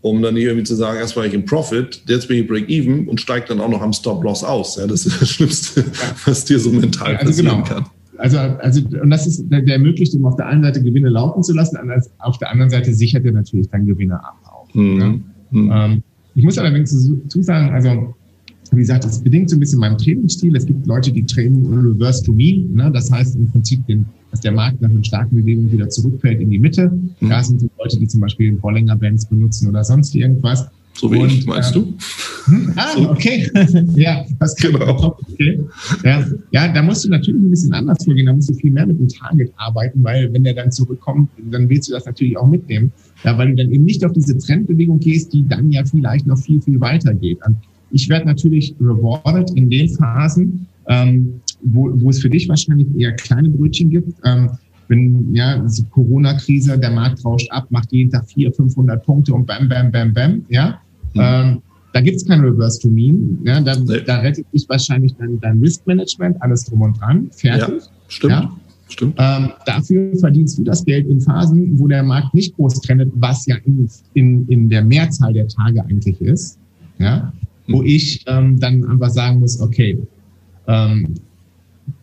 um dann nicht irgendwie zu sagen, erst war ich im Profit, jetzt bin ich Break-Even und steigt dann auch noch am Stop-Loss aus. Ja? Das ist das Schlimmste, was dir so mental also passieren genau. kann. Also, also, und das ist, der, der ermöglicht ihm auf der einen Seite Gewinne laufen zu lassen, auf der anderen Seite sichert er natürlich dann Gewinne ab auch. Mhm. Ja? Mhm. Ähm, ich muss allerdings dazu sagen, also wie gesagt, das bedingt so ein bisschen meinen Trainingsstil. Es gibt Leute, die trainen reverse to mean. Ne? Das heißt im Prinzip, den, dass der Markt nach einer starken Bewegung wieder zurückfällt in die Mitte. Mhm. Da sind so Leute, die zum Beispiel Bollinger Bands benutzen oder sonst irgendwas. So wie und, ich, meinst äh, du? Hm? Ah, okay. ja, das kann genau. Okay. Ja, ja, da musst du natürlich ein bisschen anders vorgehen. Da musst du viel mehr mit dem Target arbeiten, weil wenn der dann zurückkommt, dann willst du das natürlich auch mitnehmen. Ja, weil du dann eben nicht auf diese Trendbewegung gehst, die dann ja vielleicht noch viel, viel weiter geht. Ich werde natürlich rewarded in den Phasen, ähm, wo, wo es für dich wahrscheinlich eher kleine Brötchen gibt. Ähm, wenn ja, diese Corona-Krise, der Markt rauscht ab, macht jeden Tag 400, 500 Punkte und bam, bam, bam, bam, ja. Mhm. Ähm, da gibt's kein Reverse to Mean. Ja, da, nee. da rettet dich wahrscheinlich dein, dein Risk-Management, alles drum und dran, fertig. Ja, stimmt. Ja? Stimmt. Ähm, dafür verdienst du das Geld in Phasen, wo der Markt nicht groß trendet, was ja in, in, in der Mehrzahl der Tage eigentlich ist. Ja? wo ich ähm, dann einfach sagen muss, okay, ähm,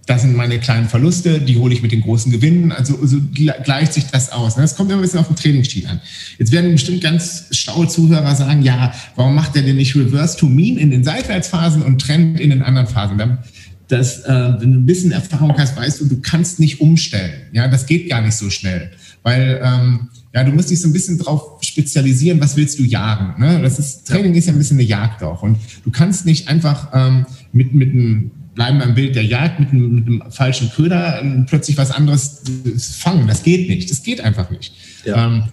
das sind meine kleinen Verluste, die hole ich mit den großen Gewinnen. Also so gleicht sich das aus. Das kommt immer ein bisschen auf den Trainingsstil an. Jetzt werden bestimmt ganz schlaue Zuhörer sagen, ja, warum macht der denn nicht Reverse to Mean in den Seitwärtsphasen und Trend in den anderen Phasen? Das, äh, wenn du ein bisschen Erfahrung hast, weißt du, du kannst nicht umstellen. Ja, das geht gar nicht so schnell, weil ähm, ja, du musst dich so ein bisschen drauf spezialisieren, was willst du jagen. Ne? Das ist, Training ist ja ein bisschen eine Jagd auch. Und du kannst nicht einfach ähm, mit, mit einem, bleiben beim Bild der Jagd, mit einem, mit einem falschen Köder ähm, plötzlich was anderes fangen. Das geht nicht. Das geht einfach nicht. Ja. Ähm,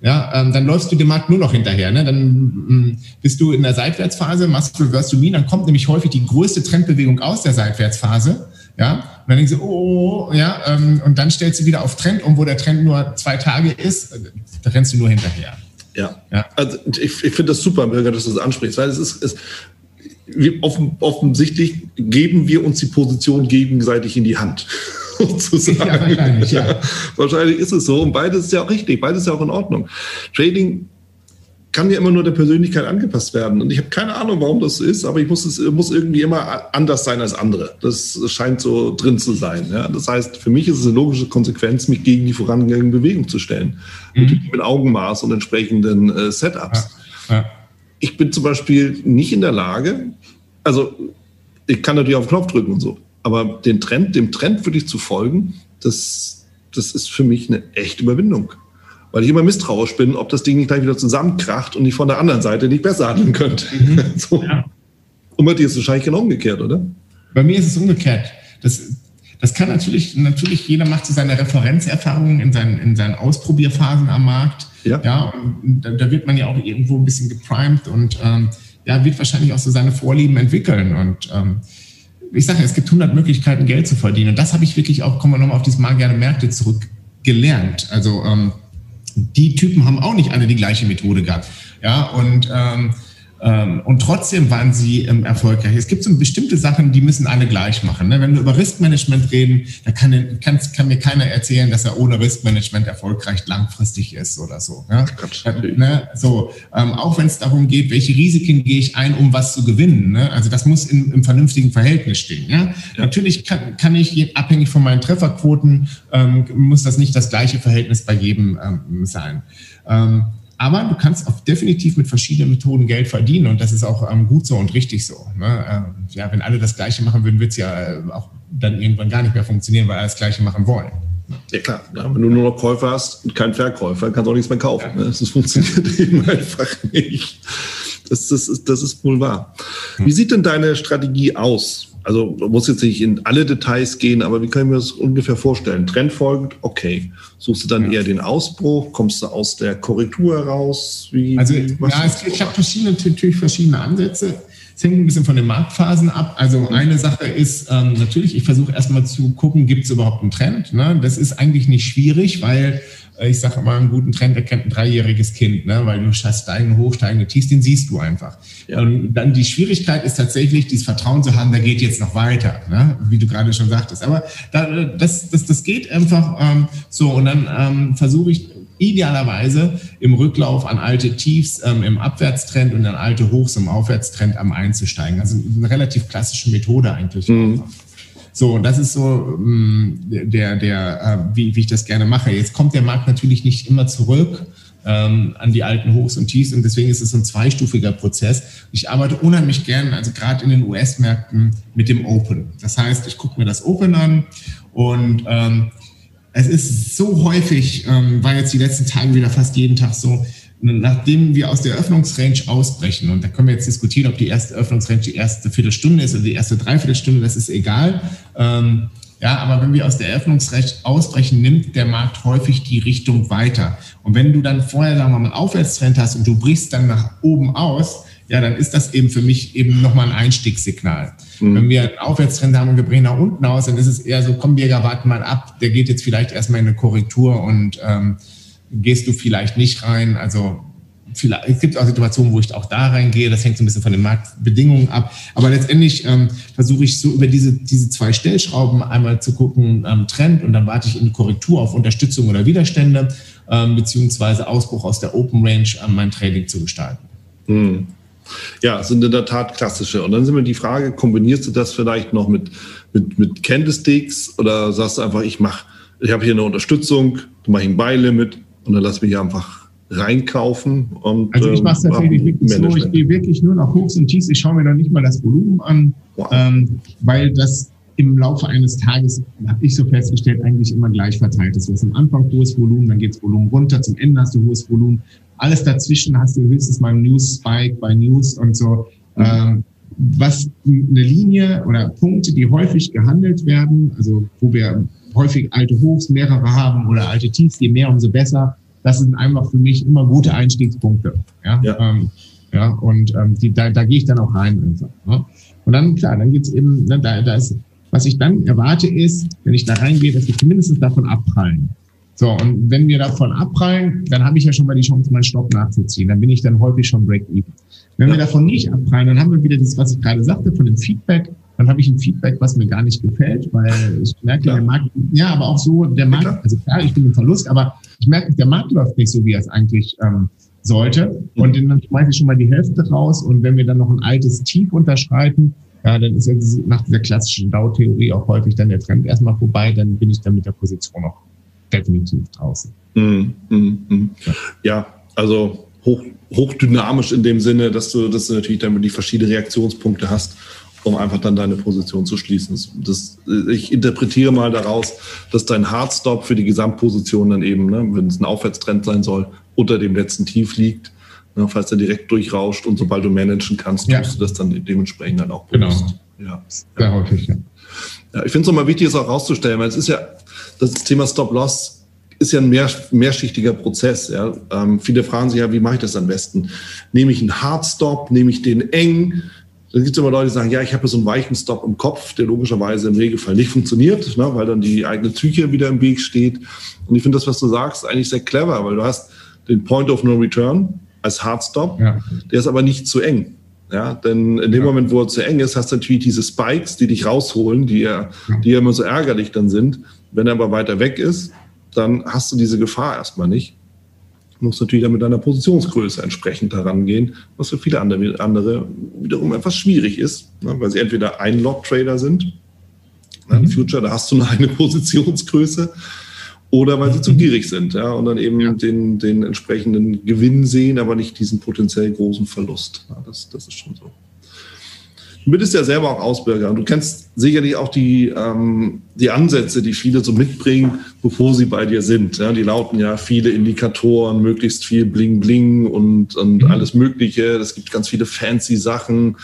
ja, ähm, dann läufst du dem Markt nur noch hinterher. Ne? Dann ähm, bist du in der Seitwärtsphase, machst Reverse to Mean, dann kommt nämlich häufig die größte Trendbewegung aus der Seitwärtsphase. Ja, und dann denkst du, oh, ja, ähm, und dann stellst du wieder auf Trend um, wo der Trend nur zwei Tage ist, da rennst du nur hinterher. Ja, ja. also ich, ich finde das super, Birger, dass du das ansprichst, weil es ist, es, offen, offensichtlich geben wir uns die Position gegenseitig in die Hand. Sozusagen. Ja, wahrscheinlich, ja. wahrscheinlich ist es so und beides ist ja auch richtig, beides ist ja auch in Ordnung. Trading kann ja immer nur der Persönlichkeit angepasst werden. Und ich habe keine Ahnung, warum das so ist, aber ich muss es muss irgendwie immer anders sein als andere. Das scheint so drin zu sein. Ja? Das heißt, für mich ist es eine logische Konsequenz, mich gegen die vorangegangene Bewegung zu stellen. Mhm. Mit Augenmaß und entsprechenden äh, Setups. Ja. Ja. Ich bin zum Beispiel nicht in der Lage, also ich kann natürlich auf den Knopf drücken und so, aber den Trend, dem Trend wirklich zu folgen, das, das ist für mich eine echte Überwindung weil ich immer misstrauisch bin, ob das Ding nicht gleich wieder zusammenkracht und ich von der anderen Seite nicht besser handeln könnte. Mhm. so. ja. Und bei dir ist es wahrscheinlich genau umgekehrt, oder? Bei mir ist es umgekehrt. Das, das kann natürlich, natürlich, jeder macht so seine Referenzerfahrungen in seinen, in seinen Ausprobierphasen am Markt. Ja. ja und da, da wird man ja auch irgendwo ein bisschen geprimed und ähm, ja, wird wahrscheinlich auch so seine Vorlieben entwickeln. Und ähm, ich sage, es gibt 100 Möglichkeiten, Geld zu verdienen. Und das habe ich wirklich auch, kommen wir nochmal auf dieses Mal gerne Märkte zurück, gelernt. Also ähm, die Typen haben auch nicht alle die gleiche Methode gehabt. Ja, und ähm, und trotzdem waren sie ähm, erfolgreich. Es gibt so bestimmte Sachen, die müssen alle gleich machen. Ne? Wenn wir über Riskmanagement reden, da kann, kann, kann, mir keiner erzählen, dass er ohne Riskmanagement erfolgreich langfristig ist oder so. Ne? ne? so ähm, auch wenn es darum geht, welche Risiken gehe ich ein, um was zu gewinnen. Ne? Also das muss in, im vernünftigen Verhältnis stehen. Ja? ja. Natürlich kann, kann ich, abhängig von meinen Trefferquoten, ähm, muss das nicht das gleiche Verhältnis bei jedem ähm, sein. Aber du kannst auch definitiv mit verschiedenen Methoden Geld verdienen und das ist auch ähm, gut so und richtig so. Ne? Ähm, ja, wenn alle das Gleiche machen würden, wird es ja äh, auch dann irgendwann gar nicht mehr funktionieren, weil alle das Gleiche machen wollen. Ja klar, wenn du nur noch Käufer hast und keinen Verkäufer, kannst du auch nichts mehr kaufen. Ja. Das funktioniert eben einfach nicht. Das, das, ist, das ist wohl wahr. Wie sieht denn deine Strategie aus? Also muss jetzt nicht in alle Details gehen, aber wie kann ich mir das ungefähr vorstellen? Trend folgend, okay. Suchst du dann ja. eher den Ausbruch? Kommst du aus der Korrektur heraus? Wie, also ja, es, ich habe verschiedene, natürlich verschiedene Ansätze. Es hängt ein bisschen von den Marktphasen ab. Also eine Sache ist ähm, natürlich, ich versuche erstmal zu gucken, gibt es überhaupt einen Trend? Ne? Das ist eigentlich nicht schwierig, weil äh, ich sage immer, einen guten Trend erkennt ein dreijähriges Kind, ne? weil du hast steigende, hochsteigende Tiefs, den siehst du einfach. Ja. Und dann die Schwierigkeit ist tatsächlich, dieses Vertrauen zu haben, da geht jetzt noch weiter, ne? wie du gerade schon sagtest. Aber da, das, das, das geht einfach ähm, so und dann ähm, versuche ich idealerweise im Rücklauf an alte Tiefs ähm, im Abwärtstrend und an alte Hochs im Aufwärtstrend am einzusteigen. Also eine relativ klassische Methode eigentlich. Mhm. So, und das ist so ähm, der, der, äh, wie, wie ich das gerne mache. Jetzt kommt der Markt natürlich nicht immer zurück ähm, an die alten Hochs und Tiefs und deswegen ist es ein zweistufiger Prozess. Ich arbeite unheimlich gern, also gerade in den US-Märkten mit dem Open. Das heißt, ich gucke mir das Open an und ähm, es ist so häufig, ähm, war jetzt die letzten Tage wieder fast jeden Tag so, nachdem wir aus der Öffnungsrange ausbrechen, und da können wir jetzt diskutieren, ob die erste Öffnungsrange die erste Viertelstunde ist oder die erste Dreiviertelstunde, das ist egal. Ähm, ja, aber wenn wir aus der Öffnungsrange ausbrechen, nimmt der Markt häufig die Richtung weiter. Und wenn du dann vorher, sagen wir mal, einen Aufwärtstrend hast und du brichst dann nach oben aus, ja, dann ist das eben für mich eben nochmal ein Einstiegssignal. Mhm. Wenn wir einen Aufwärtstrend haben und wir brechen nach unten aus, dann ist es eher so, komm, Birger, warte mal ab, der geht jetzt vielleicht erstmal in eine Korrektur und ähm, gehst du vielleicht nicht rein. Also vielleicht, es gibt auch Situationen, wo ich auch da reingehe. Das hängt so ein bisschen von den Marktbedingungen ab. Aber letztendlich ähm, versuche ich so über diese, diese zwei Stellschrauben einmal zu gucken, ähm, Trend und dann warte ich in Korrektur auf Unterstützung oder Widerstände, ähm, beziehungsweise Ausbruch aus der Open Range an mein Trading zu gestalten. Hm. Ja, sind in der Tat klassische. Und dann sind wir die Frage, kombinierst du das vielleicht noch mit, mit, mit Candlesticks oder sagst du einfach, ich mache, ich habe hier eine Unterstützung, du machst ein Buy-Limit und dann lass mich einfach reinkaufen. Und, also ich mache es tatsächlich wirklich so, ich gehe wirklich nur nach Hochs und Tiefs, ich schaue mir noch nicht mal das Volumen an, wow. ähm, weil das im Laufe eines Tages, habe ich so festgestellt, eigentlich immer gleich verteilt ist. Du hast am Anfang hohes Volumen, dann geht das Volumen runter, zum Ende hast du hohes Volumen. Alles dazwischen hast du höchstens mal News Spike bei News und so. Mhm. Ähm, was eine Linie oder Punkte, die häufig gehandelt werden, also wo wir häufig alte Hochs, mehrere haben oder alte Tiefs, je mehr, umso besser. Das sind einfach für mich immer gute Einstiegspunkte. Ja, ja. Ähm, ja und ähm, die, da, da gehe ich dann auch rein einfach. Ne? Und dann, klar, dann geht's eben, ne, da, da ist was ich dann erwarte ist, wenn ich da reingehe, dass wir zumindest davon abprallen. So, und wenn wir davon abprallen, dann habe ich ja schon mal die Chance, meinen Stopp nachzuziehen. Dann bin ich dann häufig schon break-even. Wenn ja. wir davon nicht abprallen, dann haben wir wieder das, was ich gerade sagte, von dem Feedback. Dann habe ich ein Feedback, was mir gar nicht gefällt, weil ich merke, klar. der Markt, ja, aber auch so, der Markt, ja, also klar, ich bin im Verlust, aber ich merke, der Markt läuft nicht so, wie er es eigentlich ähm, sollte. Und dann schmeiße ich schon mal die Hälfte raus. Und wenn wir dann noch ein altes Tief unterschreiten, ja, dann ist nach dieser klassischen Dow-Theorie auch häufig dann der Trend erstmal vorbei, dann bin ich dann mit der Position auch definitiv draußen. Mm, mm, mm. Ja. ja. also hoch, hochdynamisch in dem Sinne, dass du, dass du natürlich dann die verschiedenen Reaktionspunkte hast, um einfach dann deine Position zu schließen. Das, ich interpretiere mal daraus, dass dein Hardstop für die Gesamtposition dann eben, ne, wenn es ein Aufwärtstrend sein soll, unter dem letzten Tief liegt falls er direkt durchrauscht und sobald du managen kannst, ja. tust du das dann dementsprechend dann auch bewusst. Genau. Ja. Sehr häufig, ja. ja ich finde es nochmal wichtig, es auch rauszustellen, weil es ist ja, das Thema Stop-Loss ist ja ein mehr, mehrschichtiger Prozess. Ja. Ähm, viele fragen sich ja, wie mache ich das am besten? Nehme ich einen Hard-Stop, nehme ich den eng? Dann gibt es immer Leute, die sagen, ja, ich habe so einen weichen Stop im Kopf, der logischerweise im Regelfall nicht funktioniert, ne, weil dann die eigene Psyche wieder im Weg steht. Und ich finde das, was du sagst, eigentlich sehr clever, weil du hast den Point of No Return, als Hardstop. Ja. Der ist aber nicht zu eng. Ja, denn in dem ja. Moment, wo er zu eng ist, hast du natürlich diese Spikes, die dich rausholen, die ja, die ja immer so ärgerlich dann sind. Wenn er aber weiter weg ist, dann hast du diese Gefahr erstmal nicht. Du musst natürlich dann mit deiner Positionsgröße entsprechend herangehen, was für viele andere, andere wiederum etwas schwierig ist, ne, weil sie entweder ein Lot-Trader sind. Ne, mhm. Future, da hast du nur eine Positionsgröße oder weil sie zu mhm. gierig sind ja, und dann eben ja. den, den entsprechenden Gewinn sehen, aber nicht diesen potenziell großen Verlust. Ja, das, das ist schon so. du bist ja selber auch Ausbürger und du kennst sicherlich auch die, ähm, die Ansätze, die viele so mitbringen, bevor sie bei dir sind. Ja, die lauten ja viele Indikatoren, möglichst viel Bling Bling und, und mhm. alles Mögliche. Es gibt ganz viele fancy Sachen.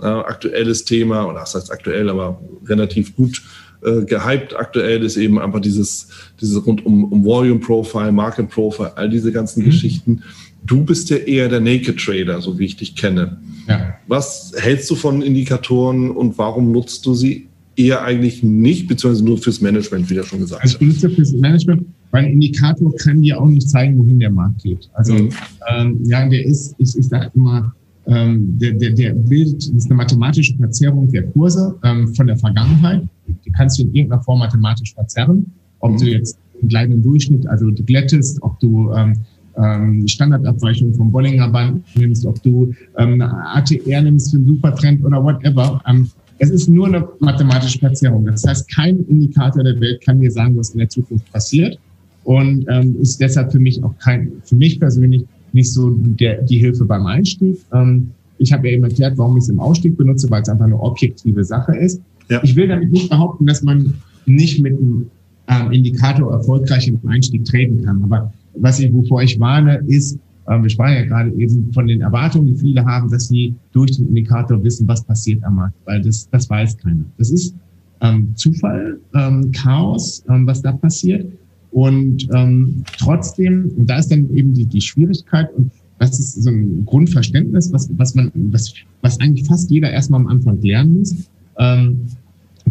Äh, aktuelles Thema, oder das heißt aktuell, aber relativ gut äh, gehypt aktuell ist eben einfach dieses, dieses rund um, um Volume Profile, Market Profile, all diese ganzen mhm. Geschichten. Du bist ja eher der Naked Trader, so wie ich dich kenne. Ja. Was hältst du von Indikatoren und warum nutzt du sie eher eigentlich nicht, beziehungsweise nur fürs Management, wie du schon gesagt hast? Also ich benutze fürs Management, weil ein Indikator kann dir auch nicht zeigen, wohin der Markt geht. Also mhm. ähm, ja, der ist, ich, ich sage immer, ähm, der, der, der bildet, ist eine mathematische Verzerrung der Kurse ähm, von der Vergangenheit. Die kannst du in irgendeiner Form mathematisch verzerren. Ob mhm. du jetzt einen kleinen Durchschnitt, also du glättest, ob du ähm, ähm, Standardabweichung vom Bollinger Band nimmst, ob du ähm, ATR nimmst für einen Supertrend oder whatever. Ähm, es ist nur eine mathematische Verzerrung. Das heißt, kein Indikator der Welt kann dir sagen, was in der Zukunft passiert und ähm, ist deshalb für mich auch kein, für mich persönlich nicht so der, die Hilfe beim Einstieg. Ähm, ich habe ja eben erklärt, warum ich es im Ausstieg benutze, weil es einfach eine objektive Sache ist. Ja. Ich will damit nicht behaupten, dass man nicht mit einem ähm, Indikator erfolgreich im Einstieg treten kann. Aber was ich, wovor ich warne, ist, ähm, wir sprachen ja gerade eben von den Erwartungen, die viele haben, dass sie durch den Indikator wissen, was passiert am Markt, weil das, das weiß keiner. Das ist ähm, Zufall, ähm, Chaos, ähm, was da passiert. Und ähm, trotzdem, und da ist dann eben die, die Schwierigkeit, und das ist so ein Grundverständnis, was, was man, was, was eigentlich fast jeder erstmal am Anfang lernen muss, ähm,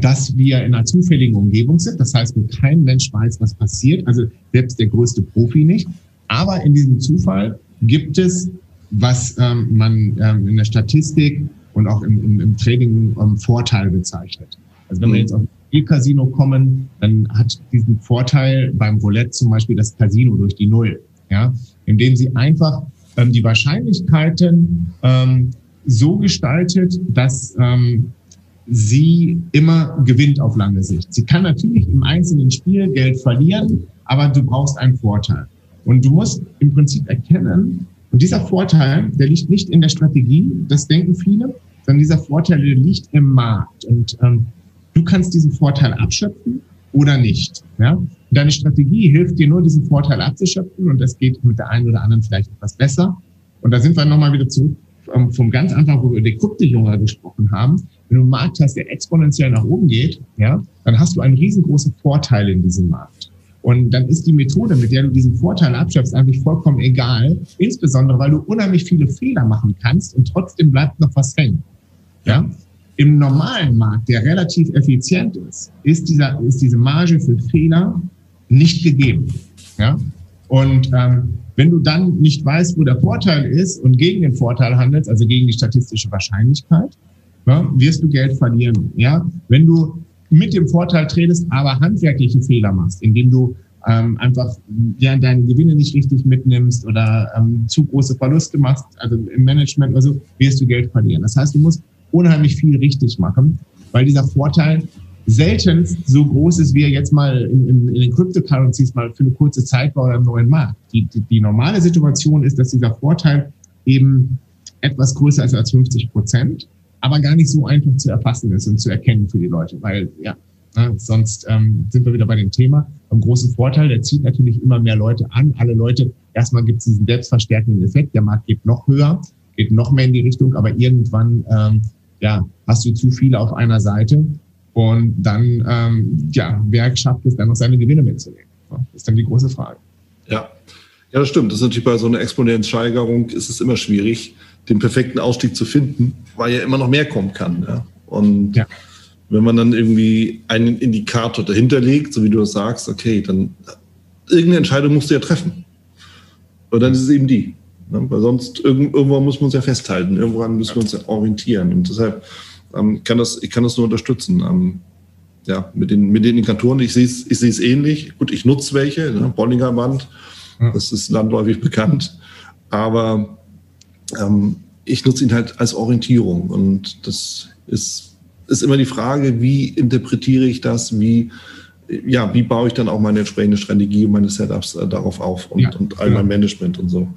dass wir in einer zufälligen Umgebung sind. Das heißt, wo kein Mensch weiß, was passiert, also selbst der größte Profi nicht. Aber in diesem Zufall gibt es, was ähm, man ähm, in der Statistik und auch im, im, im Trading ähm, Vorteil bezeichnet. Also wenn wir mhm. jetzt auf Spielcasino kommen, dann hat diesen Vorteil beim Roulette zum Beispiel das Casino durch die Null, ja, indem sie einfach ähm, die Wahrscheinlichkeiten ähm, so gestaltet, dass ähm, sie immer gewinnt auf lange Sicht. Sie kann natürlich im einzelnen Spiel Geld verlieren, aber du brauchst einen Vorteil. Und du musst im Prinzip erkennen, und dieser Vorteil, der liegt nicht in der Strategie, das denken viele, sondern dieser Vorteil liegt im Markt. Und ähm, du kannst diesen Vorteil abschöpfen oder nicht. Ja? Deine Strategie hilft dir nur, diesen Vorteil abzuschöpfen und das geht mit der einen oder anderen vielleicht etwas besser. Und da sind wir nochmal wieder zurück ähm, vom ganz Anfang, wo wir über die Kryptojunger gesprochen haben. Wenn du einen Markt hast, der exponentiell nach oben geht, ja, dann hast du einen riesengroßen Vorteil in diesem Markt. Und dann ist die Methode, mit der du diesen Vorteil abschöpfst, eigentlich vollkommen egal. Insbesondere, weil du unheimlich viele Fehler machen kannst und trotzdem bleibt noch was hängen. Ja? Im normalen Markt, der relativ effizient ist, ist, dieser, ist diese Marge für Fehler nicht gegeben. Ja? Und ähm, wenn du dann nicht weißt, wo der Vorteil ist und gegen den Vorteil handelst, also gegen die statistische Wahrscheinlichkeit, ja, wirst du Geld verlieren. Ja, wenn du mit dem Vorteil tradest, aber handwerkliche Fehler machst, indem du ähm, einfach ja, deine Gewinne nicht richtig mitnimmst oder ähm, zu große Verluste machst, also im Management oder so, wirst du Geld verlieren. Das heißt, du musst unheimlich viel richtig machen, weil dieser Vorteil selten so groß ist, wie er jetzt mal in, in, in den Cryptocurrencies mal für eine kurze Zeit war oder im neuen Markt. Die, die, die normale Situation ist, dass dieser Vorteil eben etwas größer ist als 50 Prozent, aber gar nicht so einfach zu erfassen ist und zu erkennen für die Leute, weil ja, ne, sonst ähm, sind wir wieder bei dem Thema. Am großen Vorteil, der zieht natürlich immer mehr Leute an. Alle Leute, erstmal gibt es diesen selbstverstärkenden Effekt, der Markt geht noch höher, geht noch mehr in die Richtung, aber irgendwann ähm, ja, hast du zu viele auf einer Seite und dann, ähm, ja, wer schafft es dann noch seine Gewinne mitzunehmen? Das ist dann die große Frage. Ja. Ja, das stimmt. Das ist natürlich bei so einer Exponentialsteigerung ist es immer schwierig, den perfekten Ausstieg zu finden, weil ja immer noch mehr kommen kann. Ja? Und ja. wenn man dann irgendwie einen Indikator dahinter legt, so wie du das sagst, okay, dann irgendeine Entscheidung musst du ja treffen. Und dann ist es eben die. Ne? Weil sonst irgendwann muss man uns ja festhalten, irgendwann müssen wir uns ja orientieren. Und deshalb ähm, kann das, ich kann das nur unterstützen. Ähm, ja, mit den, mit den Indikatoren, ich sehe es ich sehe es ähnlich. Gut, ich nutze welche, ne? Bollinger Band, das ist landläufig bekannt. Aber ähm, ich nutze ihn halt als Orientierung. Und das ist, ist immer die Frage, wie interpretiere ich das, wie, ja, wie baue ich dann auch meine entsprechende Strategie und meine Setups äh, darauf auf und, ja, und all mein Management und so.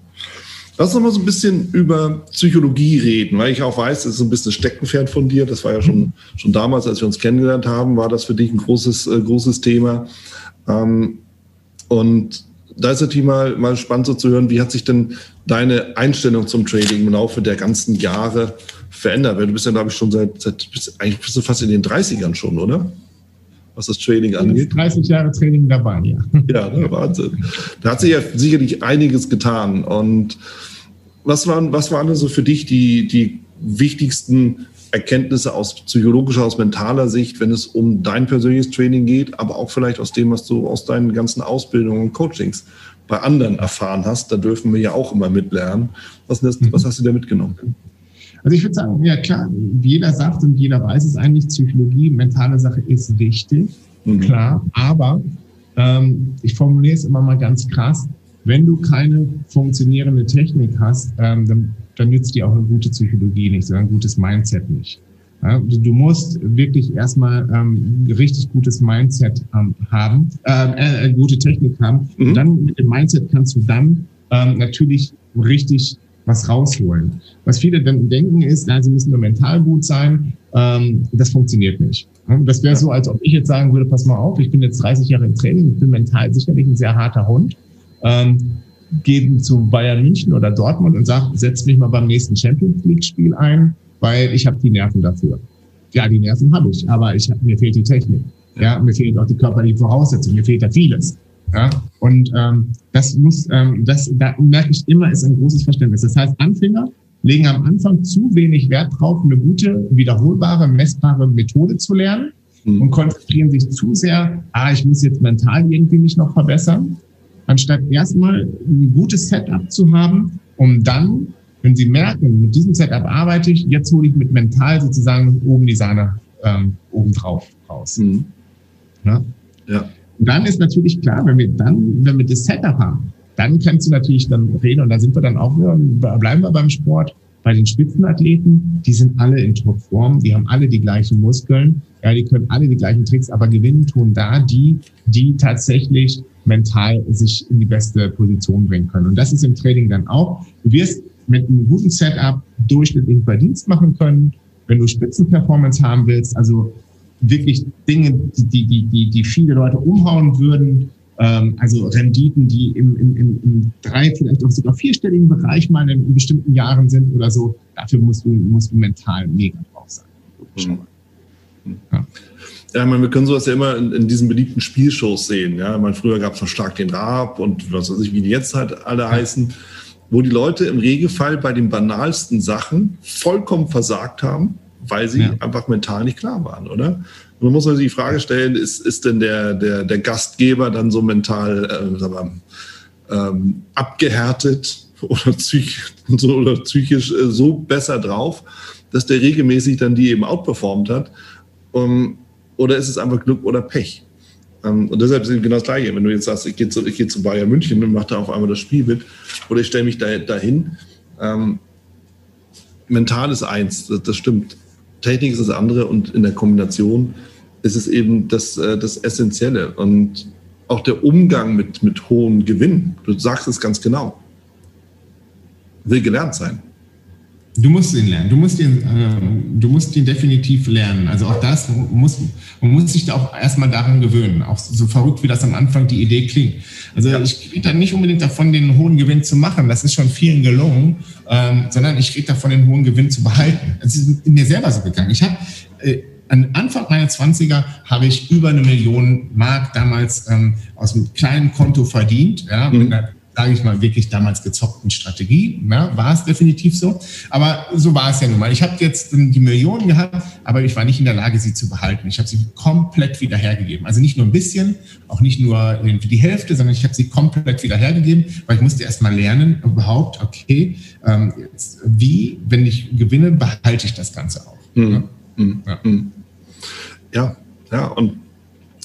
Lass uns mal so ein bisschen über Psychologie reden, weil ich auch weiß, das ist so ein bisschen Steckenpferd von dir. Das war ja schon, schon damals, als wir uns kennengelernt haben, war das für dich ein großes, äh, großes Thema. Ähm, und da ist natürlich mal, mal spannend so zu hören, wie hat sich denn deine Einstellung zum Trading im Laufe der ganzen Jahre verändert? Weil du bist ja, glaube ich, schon seit, seit eigentlich bist du fast in den 30ern schon, oder? Was das Trading angeht. 30 Jahre Trading dabei, ja. Ja, ne, Wahnsinn. Da hat sich ja sicherlich einiges getan. Und was waren, was waren so für dich die, die wichtigsten Erkenntnisse aus psychologischer, aus mentaler Sicht, wenn es um dein persönliches Training geht, aber auch vielleicht aus dem, was du aus deinen ganzen Ausbildungen und Coachings bei anderen erfahren hast. Da dürfen wir ja auch immer mitlernen. Was, das, was hast du da mitgenommen? Also ich würde sagen, ja klar, jeder sagt und jeder weiß es eigentlich, Psychologie, mentale Sache ist wichtig, mhm. klar, aber ähm, ich formuliere es immer mal ganz krass, wenn du keine funktionierende Technik hast, ähm, dann, dann nützt dir auch eine gute Psychologie nicht, sondern ein gutes Mindset nicht. Ja, du musst wirklich erstmal ähm, richtig gutes Mindset ähm, haben, äh, äh, gute Technik haben. Mhm. Und dann mit dem Mindset kannst du dann ähm, natürlich richtig was rausholen. Was viele dann denken ist, na, sie müssen nur mental gut sein. Ähm, das funktioniert nicht. Das wäre so, als ob ich jetzt sagen würde, pass mal auf, ich bin jetzt 30 Jahre im Training, ich bin mental sicherlich ein sehr harter Hund ähm, gehe zu Bayern München oder Dortmund und sage, setz mich mal beim nächsten Champions League-Spiel ein, weil ich habe die Nerven dafür. Ja, die Nerven habe ich, aber ich hab, mir fehlt die Technik. Ja, mir fehlt auch die körperliche Voraussetzung, mir fehlt da vieles. Ja, und ähm, das muss, ähm, das da merke ich immer, ist ein großes Verständnis. Das heißt, Anfänger legen am Anfang zu wenig Wert drauf, eine gute, wiederholbare, messbare Methode zu lernen mhm. und konzentrieren sich zu sehr, ah, ich muss jetzt mental irgendwie mich noch verbessern anstatt erstmal ein gutes Setup zu haben, um dann, wenn Sie merken, mit diesem Setup arbeite ich, jetzt hole ich mit mental sozusagen oben die Sahne ähm, oben drauf raus. Mhm. Ja? ja. Und dann ist natürlich klar, wenn wir dann, wenn wir das Setup haben, dann kannst du natürlich dann reden und da sind wir dann auch, bleiben wir beim Sport, bei den Spitzenathleten, die sind alle in Topform, die haben alle die gleichen Muskeln, ja, die können alle die gleichen Tricks, aber gewinnen tun da die, die tatsächlich mental sich in die beste Position bringen können. Und das ist im Training dann auch. Du wirst mit einem guten Setup durchschnittlichen Verdienst machen können, wenn du Spitzenperformance haben willst, also wirklich Dinge, die, die, die, die viele Leute umhauen würden, ähm, also Renditen, die im, im, im drei, vielleicht auch sogar vierstelligen Bereich mal in, in bestimmten Jahren sind oder so, dafür musst du, musst du mental mega drauf sein. Mhm. Ja. Ja, meine, wir können sowas ja immer in, in diesen beliebten Spielshows sehen. Ja, meine, früher gab es noch stark den Raab und was weiß ich, wie die jetzt halt alle heißen, wo die Leute im Regelfall bei den banalsten Sachen vollkommen versagt haben, weil sie ja. einfach mental nicht klar waren, oder? Und dann muss man sich die Frage stellen, ist, ist denn der, der, der Gastgeber dann so mental äh, sagen wir, ähm, abgehärtet oder, psych, so, oder psychisch äh, so besser drauf, dass der regelmäßig dann die eben outperformt hat? Um, oder ist es einfach Glück oder Pech? Ähm, und deshalb ist es genau das Gleiche. Wenn du jetzt sagst, ich gehe zu, gehe zu Bayern München und mache da auf einmal das Spiel mit, oder ich stelle mich da, dahin. Ähm, mental ist eins, das, das, stimmt. Technik ist das andere und in der Kombination ist es eben das, äh, das Essentielle. Und auch der Umgang mit, mit hohen Gewinnen, du sagst es ganz genau, will gelernt sein. Du musst ihn lernen. Du musst ihn, äh, du musst ihn definitiv lernen. Also auch das muss, man muss sich da auch erstmal daran gewöhnen. Auch so verrückt, wie das am Anfang die Idee klingt. Also ich rede da nicht unbedingt davon, den hohen Gewinn zu machen. Das ist schon vielen gelungen, ähm, sondern ich rede davon, den hohen Gewinn zu behalten. Es ist mir selber so gegangen. Ich habe äh, an Anfang meiner 20er habe ich über eine Million Mark damals ähm, aus einem kleinen Konto verdient, ja, mhm. mit einer sage ich mal, wirklich damals gezockten Strategie. Ja, war es definitiv so. Aber so war es ja nun mal. Ich habe jetzt die Millionen gehabt, aber ich war nicht in der Lage, sie zu behalten. Ich habe sie komplett wieder hergegeben. Also nicht nur ein bisschen, auch nicht nur die Hälfte, sondern ich habe sie komplett wieder hergegeben, weil ich musste erst mal lernen, überhaupt, okay, ähm, jetzt, wie, wenn ich gewinne, behalte ich das Ganze auch. Mhm. Ja? Mhm. Ja. Ja. Und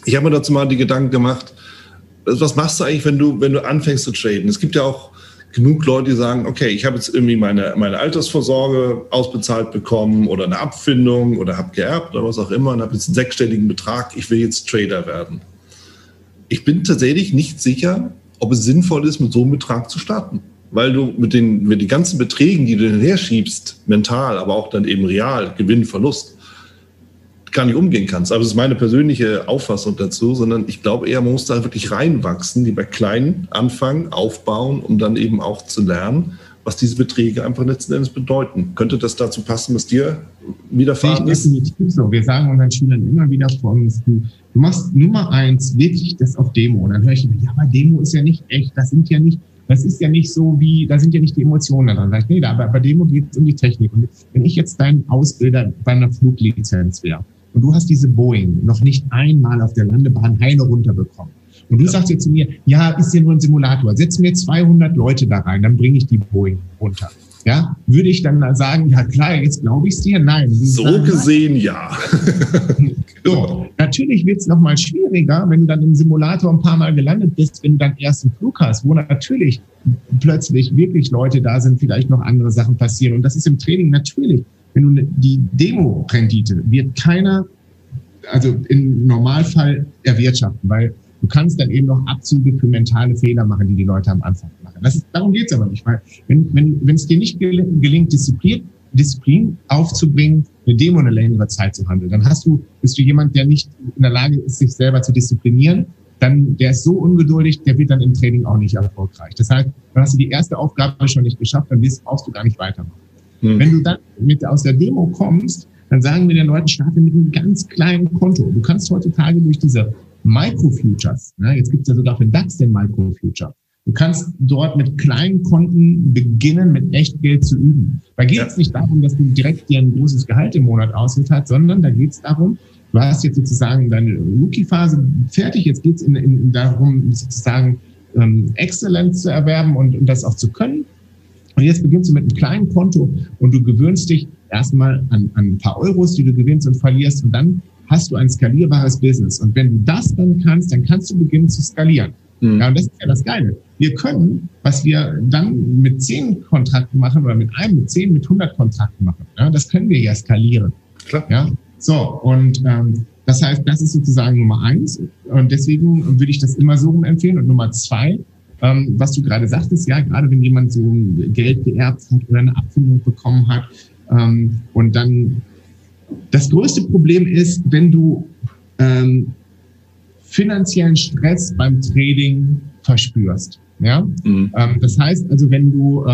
ich habe mir dazu mal die Gedanken gemacht, was machst du eigentlich, wenn du, wenn du anfängst zu traden? Es gibt ja auch genug Leute, die sagen, okay, ich habe jetzt irgendwie meine, meine Altersvorsorge ausbezahlt bekommen oder eine Abfindung oder habe geerbt oder was auch immer und habe jetzt einen sechsstelligen Betrag, ich will jetzt Trader werden. Ich bin tatsächlich nicht sicher, ob es sinnvoll ist, mit so einem Betrag zu starten. weil du mit den, mit den ganzen Beträgen, die du hinher schiebst, mental, aber auch dann eben real, Gewinn, Verlust, gar nicht umgehen kannst. Aber das ist meine persönliche Auffassung dazu, sondern ich glaube eher, man muss da wirklich reinwachsen, die bei kleinen anfangen, aufbauen, um dann eben auch zu lernen, was diese Beträge einfach letzten Endes bedeuten. Könnte das dazu passen, was dir widerfahren ist? Definitiv so. Wir sagen unseren Schülern immer wieder folgendes, du, du machst Nummer eins wirklich das auf Demo. Und dann höre ich immer, ja, aber Demo ist ja nicht echt, das sind ja nicht, das ist ja nicht so wie, da sind ja nicht die Emotionen dran. Nee, aber bei Demo geht es um die Technik. Und wenn ich jetzt dein Ausbilder bei einer Fluglizenz wäre und du hast diese Boeing noch nicht einmal auf der Landebahn heile runterbekommen, und du ja. sagst jetzt zu mir, ja, ist ja nur ein Simulator. Setzen wir 200 Leute da rein, dann bringe ich die Boeing runter. Ja, würde ich dann sagen, ja klar, jetzt glaube ich es dir? Nein. So sagen, gesehen, ja. so, natürlich wird es nochmal schwieriger, wenn du dann im Simulator ein paar Mal gelandet bist, wenn du dann erst einen Flug hast, wo natürlich plötzlich wirklich Leute da sind, vielleicht noch andere Sachen passieren. Und das ist im Training natürlich. Wenn du die Demo-Rendite wird keiner, also im Normalfall erwirtschaften, weil Du kannst dann eben noch Abzüge für mentale Fehler machen, die die Leute am Anfang machen. Das ist, darum geht's aber nicht, weil wenn, wenn, wenn es dir nicht gelingt, Disziplin, Disziplin aufzubringen, eine Demo eine längere Zeit zu handeln, dann hast du, bist du jemand, der nicht in der Lage ist, sich selber zu disziplinieren, dann der ist so ungeduldig, der wird dann im Training auch nicht erfolgreich. Das heißt, dann hast du die erste Aufgabe schon nicht geschafft, dann brauchst du gar nicht weitermachen. Mhm. Wenn du dann mit aus der Demo kommst, dann sagen wir den Leuten, starte mit einem ganz kleinen Konto. Du kannst heutzutage durch diese Microfutures. Ne? Jetzt gibt es ja sogar für DAX den Microfuture. Du kannst dort mit kleinen Konten beginnen, mit Echtgeld zu üben. Da geht es ja. nicht darum, dass du direkt dir ein großes Gehalt im Monat auszahlt, sondern da geht es darum, du hast jetzt sozusagen deine Rookie-Phase fertig, jetzt geht es darum, sozusagen ähm, Exzellenz zu erwerben und, und das auch zu können. Und jetzt beginnst du mit einem kleinen Konto und du gewöhnst dich erstmal an, an ein paar Euros, die du gewinnst und verlierst und dann hast du ein skalierbares Business. Und wenn du das dann kannst, dann kannst du beginnen zu skalieren. Mhm. Ja, und das ist ja das Geile. Wir können, was wir dann mit zehn Kontrakten machen oder mit einem, mit zehn, mit hundert Kontrakten machen, ja, das können wir ja skalieren. Klar. Ja, so. Und ähm, das heißt, das ist sozusagen Nummer eins. Und deswegen würde ich das immer so rum empfehlen. Und Nummer zwei, ähm, was du gerade sagtest, ja, gerade wenn jemand so Geld geerbt hat oder eine Abfindung bekommen hat ähm, und dann das größte Problem ist, wenn du ähm, finanziellen Stress beim Trading verspürst. Ja? Mhm. Ähm, das heißt also, wenn du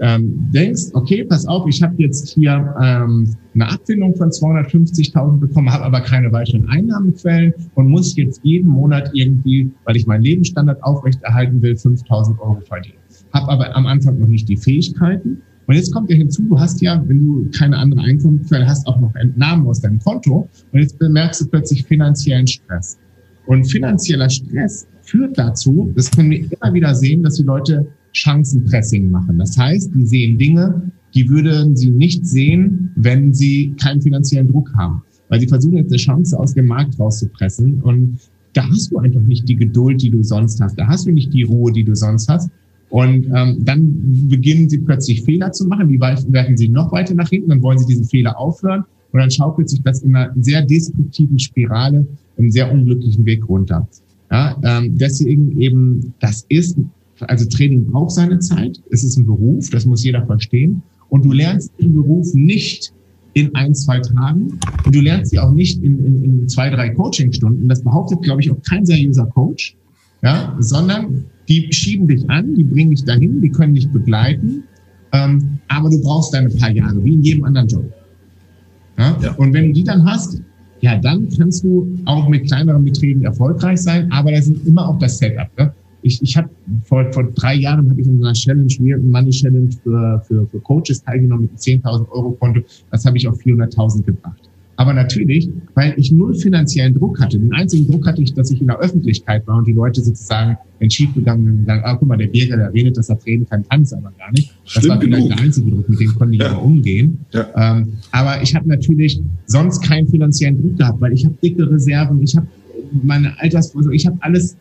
ähm, denkst, okay, pass auf, ich habe jetzt hier ähm, eine Abfindung von 250.000 bekommen, habe aber keine weiteren Einnahmequellen und muss jetzt jeden Monat irgendwie, weil ich meinen Lebensstandard aufrechterhalten will, 5.000 Euro verdienen. Habe aber am Anfang noch nicht die Fähigkeiten und jetzt kommt ja hinzu, du hast ja, wenn du keine andere Einkommensquelle hast, auch noch Entnahmen aus deinem Konto. Und jetzt bemerkst du plötzlich finanziellen Stress. Und finanzieller Stress führt dazu, das können wir immer wieder sehen, dass die Leute Chancenpressing machen. Das heißt, die sehen Dinge, die würden sie nicht sehen, wenn sie keinen finanziellen Druck haben. Weil sie versuchen jetzt eine Chance aus dem Markt rauszupressen. Und da hast du einfach nicht die Geduld, die du sonst hast. Da hast du nicht die Ruhe, die du sonst hast. Und ähm, dann beginnen sie plötzlich Fehler zu machen, die werfen sie noch weiter nach hinten, dann wollen sie diesen Fehler aufhören und dann schaukelt sich das in einer sehr destruktiven Spirale, einen sehr unglücklichen Weg runter. Ja, ähm, deswegen eben, das ist, also Training braucht seine Zeit, es ist ein Beruf, das muss jeder verstehen. Und du lernst den Beruf nicht in ein, zwei Tagen und du lernst sie auch nicht in, in, in zwei, drei Coachingstunden. Das behauptet, glaube ich, auch kein seriöser Coach, ja, sondern die schieben dich an, die bringen dich dahin, die können dich begleiten, ähm, aber du brauchst deine paar Jahre, wie in jedem anderen Job. Ja? ja? Und wenn du die dann hast, ja, dann kannst du auch mit kleineren Betrieben erfolgreich sein, aber da sind immer auch das Setup. Ne? Ich, ich habe vor, vor drei Jahren habe ich in einer Challenge, Money Challenge für, für, für Coaches teilgenommen mit einem 10.000 Euro Konto. Das habe ich auf 400.000 gebracht. Aber natürlich, weil ich null finanziellen Druck hatte. Den einzigen Druck hatte ich, dass ich in der Öffentlichkeit war und die Leute sozusagen, wenn schiefgegangen sind, sagen, ah, guck mal, der Birger, der redet, dass er reden kann, kann es aber gar nicht. Das Stimmt war vielleicht genug. der einzige Druck, mit dem konnte ich ja. aber umgehen. Ja. Ähm, aber ich habe natürlich sonst keinen finanziellen Druck gehabt, weil ich habe dicke Reserven, ich habe meine Altersvorsorge, ich habe alles,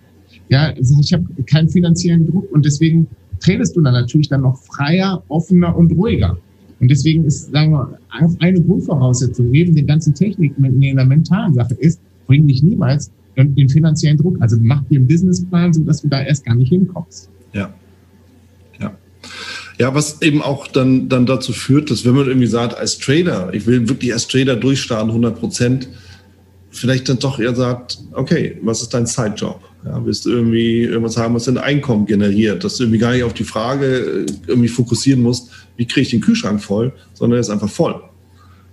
ja, ich habe keinen finanziellen Druck und deswegen tradest du dann natürlich dann noch freier, offener und ruhiger. Und deswegen ist, sagen wir, eine Grundvoraussetzung neben den ganzen Techniken in der mentalen Sache ist, bring dich niemals den finanziellen Druck. Also mach dir einen Businessplan, so dass du da erst gar nicht hinkommst. Ja. Ja. Ja, was eben auch dann, dann dazu führt, dass wenn man irgendwie sagt, als Trader, ich will wirklich als Trader durchstarten, 100 Prozent, vielleicht dann doch eher sagt, okay, was ist dein Sidejob? Ja, willst du irgendwie irgendwas haben, was dein Einkommen generiert, dass du irgendwie gar nicht auf die Frage äh, irgendwie fokussieren musst, wie kriege ich den Kühlschrank voll, sondern er ist einfach voll.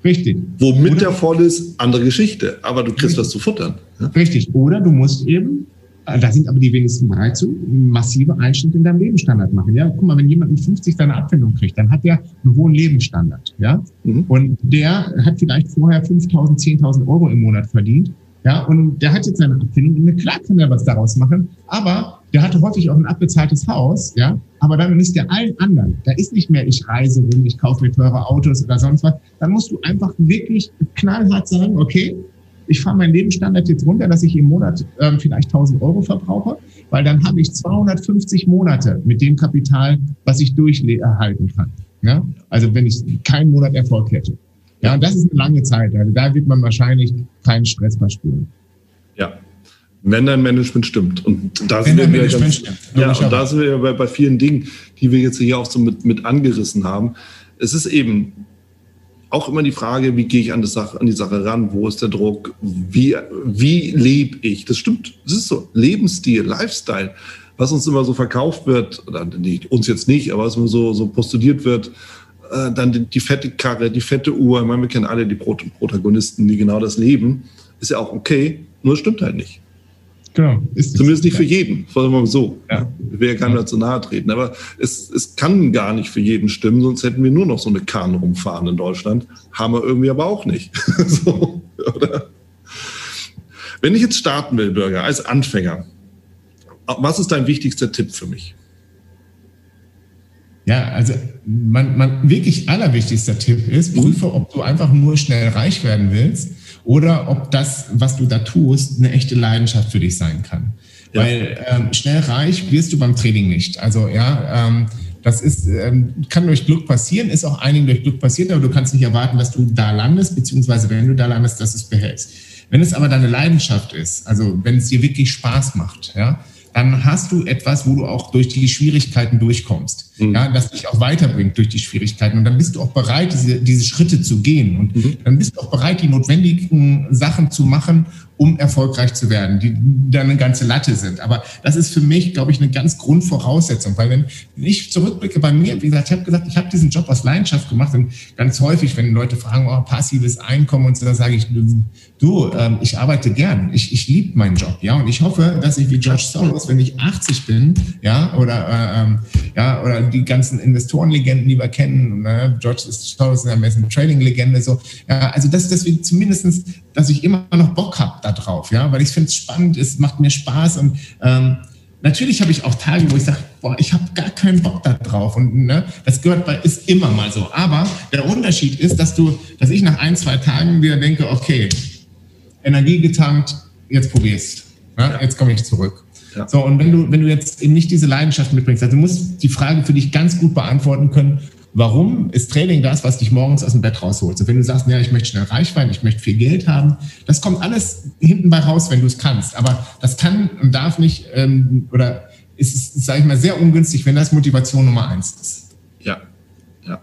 Richtig. Womit Oder, der voll ist, andere Geschichte, aber du kriegst richtig. was zu futtern. Ja? Richtig. Oder du musst eben äh, da sind aber die wenigsten bereit zu, massive Einschnitte in deinem Lebensstandard machen. Ja, guck mal, wenn jemand mit 50 seine Abfindung kriegt, dann hat der einen hohen Lebensstandard. Ja, mhm. und der hat vielleicht vorher 5.000, 10.000 Euro im Monat verdient. Ja, und der hat jetzt seine Abfindung und klar kann er was daraus machen, aber der hatte häufig auch ein abbezahltes Haus, ja, aber dann ist der allen anderen, da ist nicht mehr, ich reise rum, ich kaufe mir teure Autos oder sonst was, dann musst du einfach wirklich knallhart sagen, okay, ich fahre meinen Lebensstandard jetzt runter, dass ich im Monat ähm, vielleicht 1000 Euro verbrauche, weil dann habe ich 250 Monate mit dem Kapital, was ich durcherhalten kann. Ja? Also wenn ich keinen Monat Erfolg hätte. Ja, und das ist eine lange Zeit. Also da wird man wahrscheinlich keinen Stress verspüren. Ja, wenn dein Management stimmt. Und da sind wir ganz, stimmt, ja, und da sind wir bei, bei vielen Dingen, die wir jetzt hier auch so mit, mit angerissen haben. Es ist eben auch immer die Frage, wie gehe ich an die Sache, an die Sache ran? Wo ist der Druck? Wie, wie lebe ich? Das stimmt. Das ist so. Lebensstil, Lifestyle. Was uns immer so verkauft wird, oder nicht, uns jetzt nicht, aber was immer so, so postuliert wird, äh, dann die, die, fette Karre, die fette Uhr. Ich meine, wir kennen alle die Protagonisten, die genau das leben. Ist ja auch okay, nur es stimmt halt nicht. Genau. Ist Zumindest nicht für jeden, sagen wir mal so. Ja. Ich will ja keinem dazu nahe treten. Aber es, es kann gar nicht für jeden stimmen, sonst hätten wir nur noch so eine Kahn rumfahren in Deutschland. Haben wir irgendwie aber auch nicht. so, oder? Wenn ich jetzt starten will, Bürger, als Anfänger, was ist dein wichtigster Tipp für mich? Ja, also mein, mein wirklich allerwichtigster Tipp ist, prüfe, ob du einfach nur schnell reich werden willst oder ob das, was du da tust, eine echte Leidenschaft für dich sein kann. Ja. Weil ähm, schnell reich wirst du beim Training nicht. Also ja, ähm, das ist, ähm, kann durch Glück passieren, ist auch einigen durch Glück passiert, aber du kannst nicht erwarten, dass du da landest, beziehungsweise wenn du da landest, dass du es behältst. Wenn es aber deine Leidenschaft ist, also wenn es dir wirklich Spaß macht, ja, dann hast du etwas, wo du auch durch die Schwierigkeiten durchkommst. Mhm. Ja, das dich auch weiterbringt durch die Schwierigkeiten. Und dann bist du auch bereit, diese, diese Schritte zu gehen. Und mhm. dann bist du auch bereit, die notwendigen Sachen zu machen, um erfolgreich zu werden, die dann eine ganze Latte sind. Aber das ist für mich, glaube ich, eine ganz Grundvoraussetzung, weil wenn ich zurückblicke bei mir, wie gesagt, ich habe gesagt, ich habe diesen Job aus Leidenschaft gemacht und ganz häufig, wenn Leute fragen, oh, passives Einkommen und so, da sage ich, du, ähm, ich arbeite gern, ich, ich liebe meinen Job, ja, und ich hoffe, dass ich wie George Soros, wenn ich 80 bin, ja, oder äh, ähm, ja, oder die ganzen Investorenlegenden, die wir kennen, ne? George Soros ist eine Trading-Legende, so, ja, also dass, dass wir zumindestens, dass ich immer noch Bock habe da drauf, ja, weil ich finde es spannend, es macht mir Spaß und ähm, natürlich habe ich auch Tage, wo ich sage, boah, ich habe gar keinen Bock da drauf und ne, das gehört bei, ist immer mal so. Aber der Unterschied ist, dass du, dass ich nach ein, zwei Tagen wieder denke, okay, Energie getankt, jetzt probierst, ja, jetzt komme ich zurück. Ja. So, und wenn du, wenn du jetzt eben nicht diese Leidenschaft mitbringst, also du musst die Frage für dich ganz gut beantworten können, Warum ist Training das, was dich morgens aus dem Bett rausholt? Und wenn du sagst, ja, ich möchte schnell reich werden, ich möchte viel Geld haben, das kommt alles hinten bei raus, wenn du es kannst. Aber das kann und darf nicht, ähm, oder ist, ist sage ich mal, sehr ungünstig, wenn das Motivation Nummer eins ist. Ja, ja.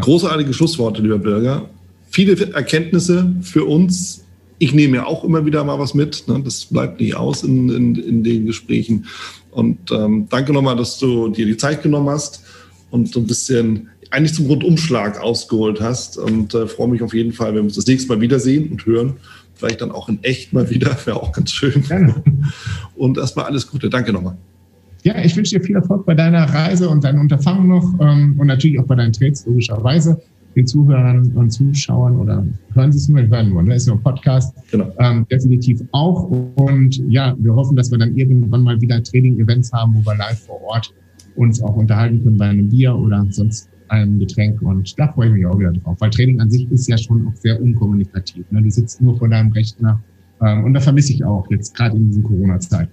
Großartige Schlussworte, lieber Bürger. Viele Erkenntnisse für uns. Ich nehme ja auch immer wieder mal was mit. Ne? Das bleibt nicht aus in, in, in den Gesprächen. Und ähm, danke nochmal, dass du dir die Zeit genommen hast und so ein bisschen eigentlich zum Rundumschlag ausgeholt hast. Und äh, freue mich auf jeden Fall, wenn wir uns das nächste Mal wiedersehen und hören. Vielleicht dann auch in echt mal wieder, wäre auch ganz schön. Gerne. Und erstmal alles Gute. Danke nochmal. Ja, ich wünsche dir viel Erfolg bei deiner Reise und deinem Unterfangen noch ähm, und natürlich auch bei deinen Trades, logischerweise. Den Zuhörern und Zuschauern oder hören Sie es nur, hören nur, ne? ist nur ein Podcast. Genau. Ähm, definitiv auch. Und ja, wir hoffen, dass wir dann irgendwann mal wieder Training-Events haben, wo wir live vor Ort uns auch unterhalten können bei einem Bier oder sonst einem Getränk. Und da freue ich mich auch wieder drauf, weil Training an sich ist ja schon auch sehr unkommunikativ. Ne? Du sitzt nur vor deinem Rechner ähm, und da vermisse ich auch jetzt gerade in diesen Corona-Zeiten.